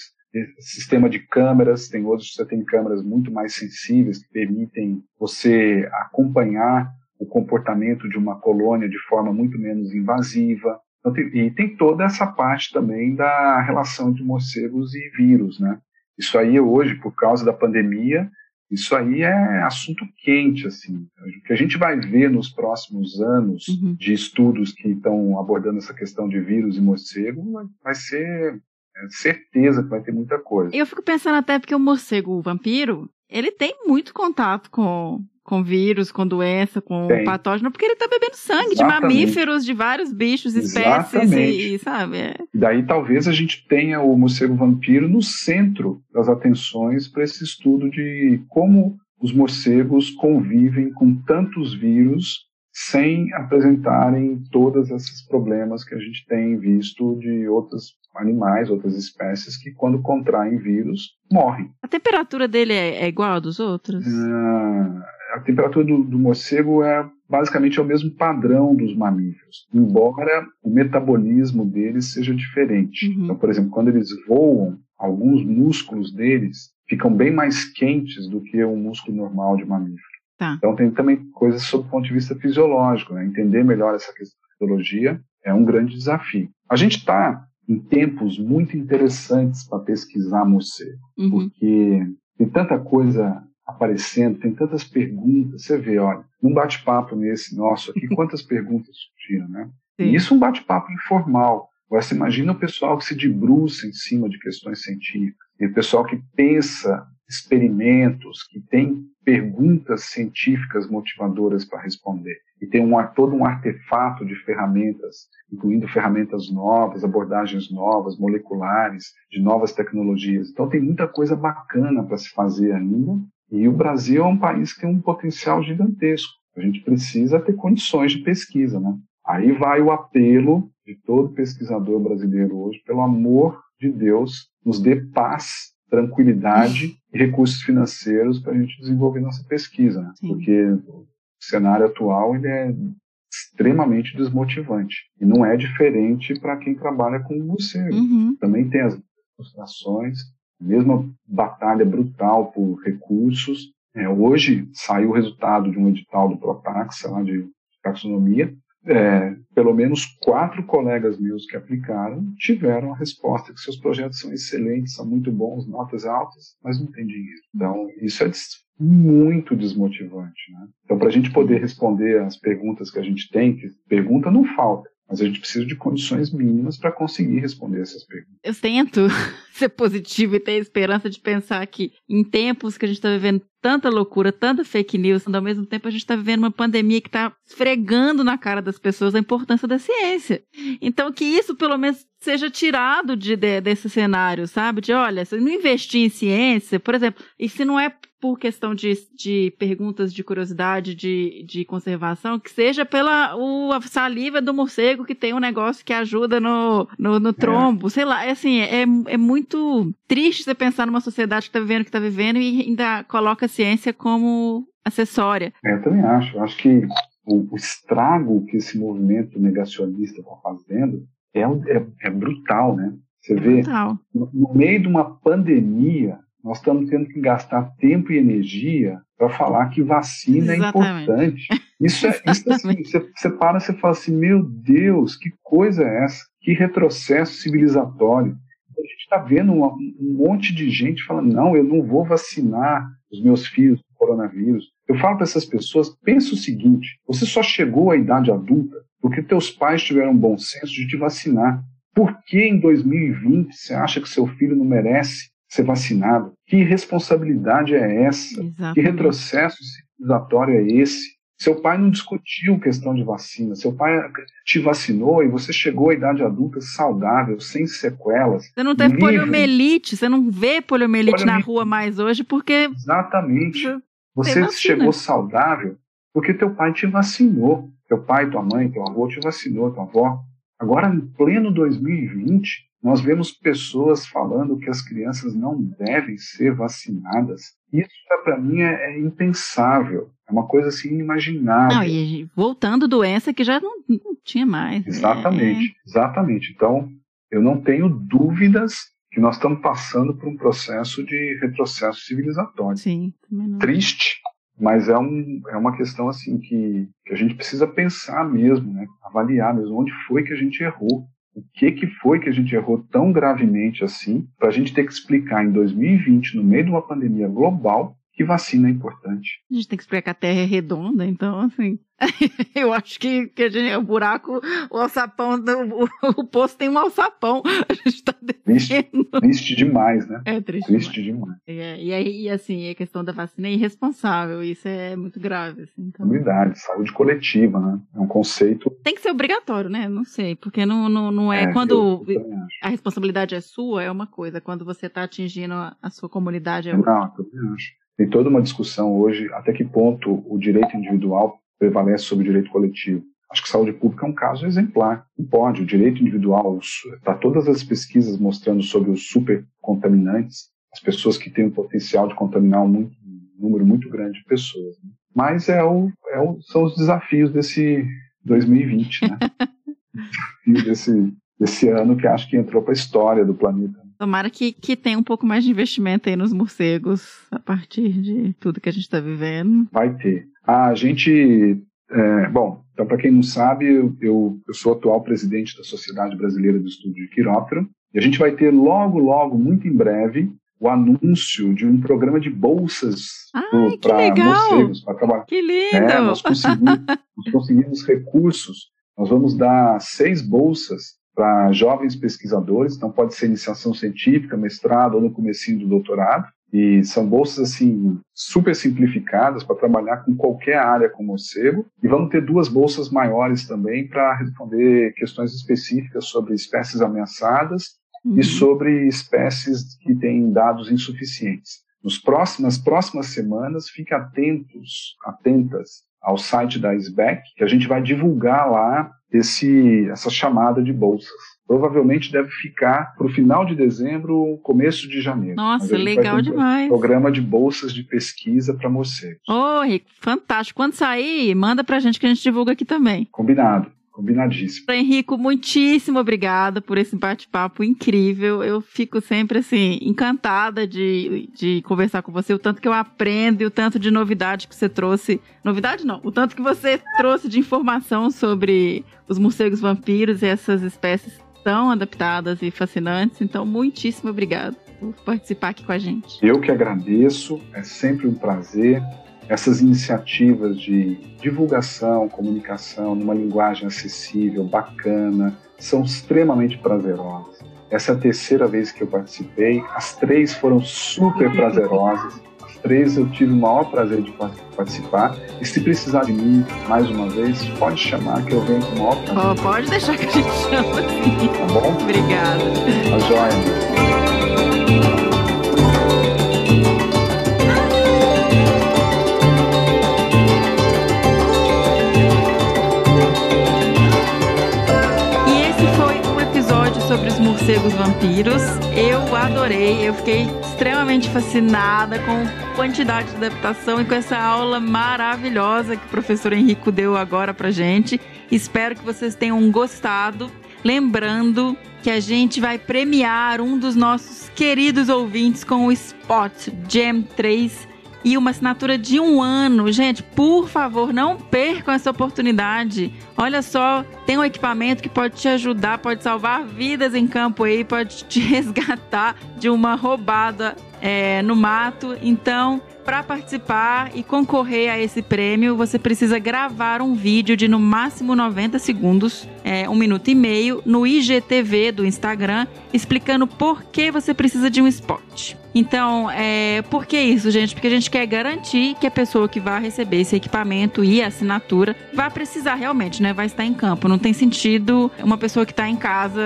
S4: sistema de câmeras, tem outros que você tem câmeras muito mais sensíveis que permitem você acompanhar o comportamento de uma colônia de forma muito menos invasiva. Então, tem, e tem toda essa parte também da relação de morcegos e vírus, né? Isso aí hoje, por causa da pandemia, isso aí é assunto quente, assim. O que a gente vai ver nos próximos anos uhum. de estudos que estão abordando essa questão de vírus e morcego vai, ser certeza que vai ter muita coisa.
S3: Eu fico pensando até porque o morcego o vampiro, ele tem muito contato com, com vírus, com doença, com tem. patógeno, porque ele está bebendo sangue Exatamente. de mamíferos, de vários bichos, espécies e, e, sabe? É.
S4: Daí talvez a gente tenha o morcego vampiro no centro das atenções para esse estudo de como os morcegos convivem com tantos vírus sem apresentarem todos esses problemas que a gente tem visto de outros animais, outras espécies que quando contraem vírus morrem.
S3: A temperatura dele é, é igual a dos outros?
S4: Ah, a temperatura do, do morcego é basicamente é o mesmo padrão dos mamíferos, embora o metabolismo deles seja diferente.
S3: Uhum.
S4: Então, por exemplo, quando eles voam, alguns músculos deles ficam bem mais quentes do que um músculo normal de mamífero.
S3: Tá.
S4: Então tem também coisas sob o ponto de vista fisiológico, né? entender melhor essa questão da fisiologia é um grande desafio. A gente está em tempos muito interessantes para pesquisar morcego,
S3: Uhum.
S4: porque tem tanta coisa aparecendo, tem tantas perguntas. Você vê, olha, num bate-papo nesse nosso aqui, quantas perguntas surgiram, né?
S3: Sim.
S4: E isso é um bate-papo informal. Você imagina o pessoal que se debruça em cima de questões científicas, e o pessoal que pensa experimentos, que tem perguntas científicas motivadoras para responder, e tem um, todo um artefato de ferramentas, incluindo ferramentas novas, abordagens novas, moleculares, de novas tecnologias. Então, tem muita coisa bacana para se fazer ainda, e o Brasil é um país que tem um potencial gigantesco. A gente precisa ter condições de pesquisa, né? Aí vai o apelo de todo pesquisador brasileiro hoje, pelo amor de Deus, nos dê paz, tranquilidade e recursos financeiros para a gente desenvolver nossa pesquisa, né? Porque o cenário atual ele é extremamente desmotivante e não é diferente para quem trabalha com morcego.
S3: Uhum.
S4: Também tem as frustrações, mesma batalha brutal por recursos. É, hoje saiu o resultado de um edital do Protax, lá de taxonomia. É, pelo menos quatro colegas meus que aplicaram tiveram a resposta que seus projetos são excelentes, são muito bons, notas altas, mas não tem dinheiro. Então, isso é muito desmotivante. Né? Então, para a gente poder responder as perguntas que a gente tem, que pergunta não falta, mas a gente precisa de condições mínimas para conseguir responder essas perguntas.
S3: Eu tento ser positivo e ter esperança de pensar que em tempos que a gente está vivendo tanta loucura, tanta fake news, ao mesmo tempo a gente está vivendo uma pandemia que está esfregando na cara das pessoas a importância da ciência. Então que isso pelo menos seja tirado de, de- desse cenário, sabe? De olha, se não investir em ciência, por exemplo, e se não é por questão de, de perguntas de curiosidade, de, de conservação, que seja pela o, a saliva do morcego que tem um negócio que ajuda no, no, no trombo, sei lá, é assim, é, é muito triste você pensar numa sociedade que está vivendo o que está vivendo e ainda coloca a ciência como acessória.
S4: É, eu também acho. Eu acho que o, o estrago que esse movimento negacionista está fazendo é, é, é brutal, né? Você vê, no, no meio de uma pandemia, nós estamos tendo que gastar tempo e energia para falar que vacina
S3: Exatamente.
S4: é importante. Isso é, isso é assim, você, você para e fala assim, meu Deus, que coisa é essa? Que retrocesso civilizatório. A gente está vendo uma- um monte de gente falando, não, eu não vou vacinar os meus filhos com coronavírus. Eu falo para essas pessoas, pensa o seguinte, você só chegou à idade adulta porque teus pais tiveram um bom senso de te vacinar. Por que em 2020 você acha que seu filho não merece ser vacinado? Que irresponsabilidade é essa? Que
S3: Exatamente.
S4: retrocesso civilizatório é esse? Seu pai não discutiu questão de vacina. Seu pai te vacinou e você chegou à idade adulta saudável, sem sequelas.
S3: Você não teve
S4: livre.
S3: poliomielite, você não vê poliomielite na rua mais hoje porque
S4: Exatamente.
S3: você
S4: Você chegou saudável porque teu pai te vacinou. Teu pai, tua mãe, teu avô te vacinou, tua avó. Agora, em pleno 2020, nós vemos pessoas falando que as crianças não devem ser vacinadas. Isso, para mim, é, é impensável. É uma coisa assim inimaginável.
S3: Não, e voltando doença que já não, não tinha mais. né?
S4: Exatamente, exatamente. Então, eu não tenho dúvidas que nós estamos passando por um processo de retrocesso
S3: É,
S4: civilizatório.
S3: sim, também não.
S4: Triste, mas é, um, é uma questão assim que, que a gente precisa pensar mesmo, né? avaliar mesmo onde foi que a gente errou. O que, que foi que a gente errou tão gravemente assim, para a gente ter que explicar em 2020, no meio de uma pandemia global, que vacina é importante.
S3: A gente tem que explicar que a Terra é redonda, então, assim. eu acho que, que a gente, o buraco, o alçapão, o, o poço tem um alçapão. A gente tá
S4: Triste, triste demais, né?
S3: É triste.
S4: Triste demais.
S3: demais. É, e aí, e assim, a questão da vacina é irresponsável. Isso é muito grave. Assim, então,
S4: Comunidade, saúde coletiva, né? É um conceito.
S3: tem que ser obrigatório, né? Não sei. Porque não, não, não é,
S4: é,
S3: quando a responsabilidade é sua, é uma coisa. Quando você tá atingindo a, a sua comunidade, é
S4: Não,
S3: outra.
S4: eu também acho. Tem toda uma discussão hoje até que ponto o direito individual prevalece sobre o direito coletivo. Acho que saúde pública é um caso exemplar. Não pode. O direito individual, está todas as pesquisas mostrando sobre os supercontaminantes, as pessoas que têm o potencial de contaminar um, muito, um número muito grande de pessoas. Né? Mas é o, é o, são os desafios desse 2020, né? desse, desse ano que acho que entrou para a história do planeta.
S3: Tomara que, que tenha um pouco mais de investimento aí nos morcegos a partir de tudo que a gente está vivendo.
S4: Vai ter. A gente é, bom, então, para quem não sabe, eu, eu, sou atual presidente da Sociedade Brasileira do Estudo de Quiróptero, e a gente vai ter logo, logo, muito em breve, o anúncio de um programa de bolsas para morcegos, para trabalhar.
S3: Que lindo!
S4: É, nós, conseguimos, nós conseguimos recursos, nós vamos dar seis bolsas para jovens pesquisadores, então pode ser iniciação científica, mestrado ou no comecinho do doutorado, e são bolsas assim super simplificadas para trabalhar com qualquer área com morcego. E vamos ter duas bolsas maiores também para responder questões específicas sobre espécies ameaçadas uhum. e sobre espécies que têm dados insuficientes. Nos próximos, nas próximas semanas, fique atentos, atentas ao site da SBEC, que a gente vai divulgar lá esse, essa chamada de bolsas provavelmente deve ficar para o final de dezembro, começo de janeiro.
S3: Nossa, legal demais.
S4: programa de bolsas de pesquisa para morcegos.
S3: Ô, oh, Rico, fantástico. Quando sair, manda para a gente que a gente divulga aqui também.
S4: Combinado. Combinadíssimo.
S3: Henrico, muitíssimo obrigada por esse bate-papo incrível. Eu fico sempre, assim, encantada de, de conversar com você. O tanto que eu aprendo e o tanto de novidade que você trouxe. Novidade não, o tanto que você trouxe de informação sobre os morcegos vampiros e essas espécies tão adaptadas e fascinantes. Então, muitíssimo obrigado por participar aqui com a gente.
S4: Eu que agradeço, é sempre um prazer. Essas iniciativas de divulgação, comunicação numa linguagem acessível, bacana, são extremamente prazerosas. Essa é a terceira vez que eu participei, as três foram super prazerosas três eu tive o maior prazer de participar. E se precisar de mim mais uma vez, pode chamar que eu venho com o maior prazer.
S3: Oh, pode deixar que a gente chama assim.
S4: Tá bom?
S3: Obrigada.
S4: Tá joia.
S3: Morcegos vampiros. Eu adorei, eu fiquei extremamente fascinada com a quantidade de adaptação e com essa aula maravilhosa que o professor Henrico deu agora pra gente. Espero que vocês tenham gostado. Lembrando que a gente vai premiar um dos nossos queridos ouvintes com o Spot Jam 3 e uma assinatura de um ano. Gente, por favor, não percam essa oportunidade. Olha só, tem um equipamento que pode te ajudar, pode salvar vidas em campo aí, pode te resgatar de uma roubada é, no mato. Então, para participar e concorrer a esse prêmio, você precisa gravar um vídeo de no máximo 90 segundos, é, um minuto e meio, no IGTV do Instagram, explicando por que você precisa de um spot. Então, é, por que isso, gente? Porque a gente quer garantir que a pessoa que vai receber esse equipamento e a assinatura vai precisar realmente, né? Vai estar em campo. Não tem sentido uma pessoa que está em casa,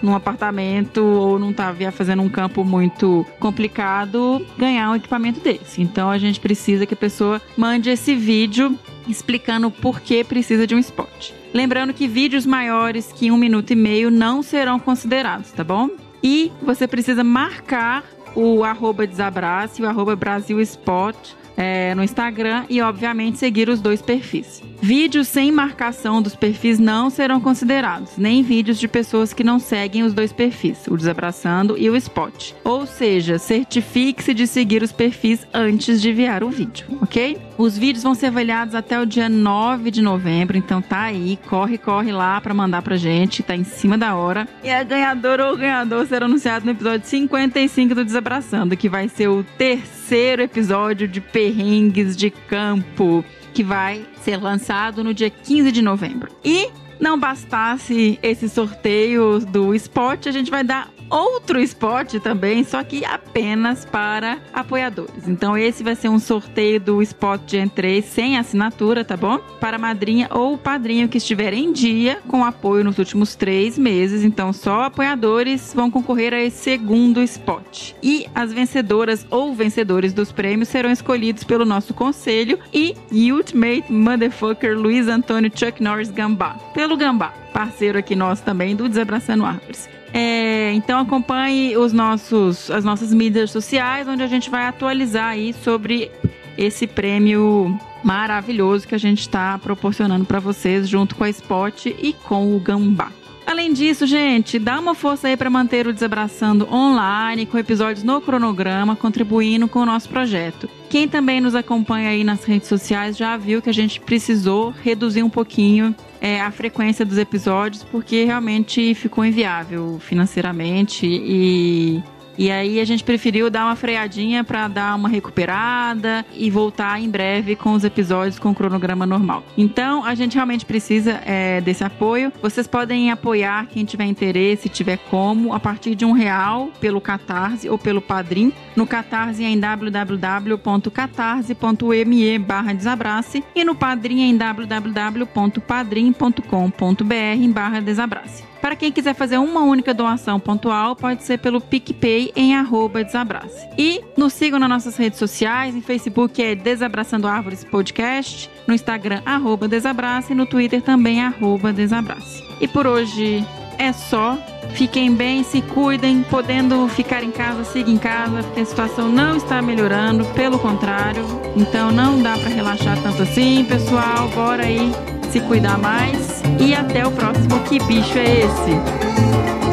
S3: num apartamento ou não está fazendo um campo muito complicado ganhar um equipamento desse. Então, a gente precisa que a pessoa mande esse vídeo explicando por que precisa de um spot. Lembrando que vídeos maiores que um minuto e meio não serão considerados, tá bom? E você precisa marcar o arroba Desabrace o arroba Brasil Spot é, no Instagram e, obviamente, seguir os dois perfis. Vídeos sem marcação dos perfis não serão considerados, nem vídeos de pessoas que não seguem os dois perfis, o Desabraçando e o Spot. Ou seja, certifique-se de seguir os perfis antes de enviar o vídeo, ok? Os vídeos vão ser avaliados até o dia 9 de novembro, então tá aí, corre, corre lá para mandar pra gente, tá em cima da hora. E a ganhadora ou ganhador será anunciado no episódio 55 do Desabraçando, que vai ser o terceiro episódio de perrengues de campo que vai ser lançado no dia 15 de novembro. E não bastasse esse sorteio do Spot, a gente vai dar outro spot também, só que apenas para apoiadores. Então esse vai ser um sorteio do spot Gen 3 sem assinatura, tá bom? Para madrinha ou padrinho que estiver em dia com apoio nos últimos três meses. Então só apoiadores vão concorrer a esse segundo spot. E as vencedoras ou vencedores dos prêmios serão escolhidos pelo nosso conselho e Ultimate Motherfucker Luiz Antônio Chuck Norris Gambá. Pelo Gambá, parceiro aqui nosso também do Desabraçando Árvores. É, então acompanhe os nossos, as nossas mídias sociais, onde a gente vai atualizar aí sobre esse prêmio maravilhoso que a gente está proporcionando para vocês junto com a Spot e com o Gambá. Além disso, gente, dá uma força aí para manter o Desabraçando online, com episódios no cronograma, contribuindo com o nosso projeto. Quem também nos acompanha aí nas redes sociais já viu que a gente precisou reduzir um pouquinho é, a frequência dos episódios, porque realmente ficou inviável financeiramente e e aí a gente preferiu dar uma freadinha para dar uma recuperada e voltar em breve com os episódios com o cronograma normal. Então a gente realmente precisa é, desse apoio. Vocês podem apoiar quem tiver interesse, tiver como, a partir de um real pelo Catarse ou pelo Padrim. No Catarse é em www.catarse.me barra desabrace e no Padrim é em www.padrim.com.br barra desabrace. Para quem quiser fazer uma única doação pontual, pode ser pelo PicPay em arroba desabrace. E nos sigam nas nossas redes sociais, em Facebook é Desabraçando Árvores Podcast, no Instagram arroba desabrace e no Twitter também arroba desabrace. E por hoje é só. Fiquem bem, se cuidem, podendo ficar em casa, siga em casa, porque a situação não está melhorando, pelo contrário. Então não dá para relaxar tanto assim, pessoal. Bora aí se cuidar mais e até o próximo Que Bicho é Esse?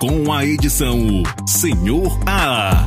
S1: Com a edição Senhor A.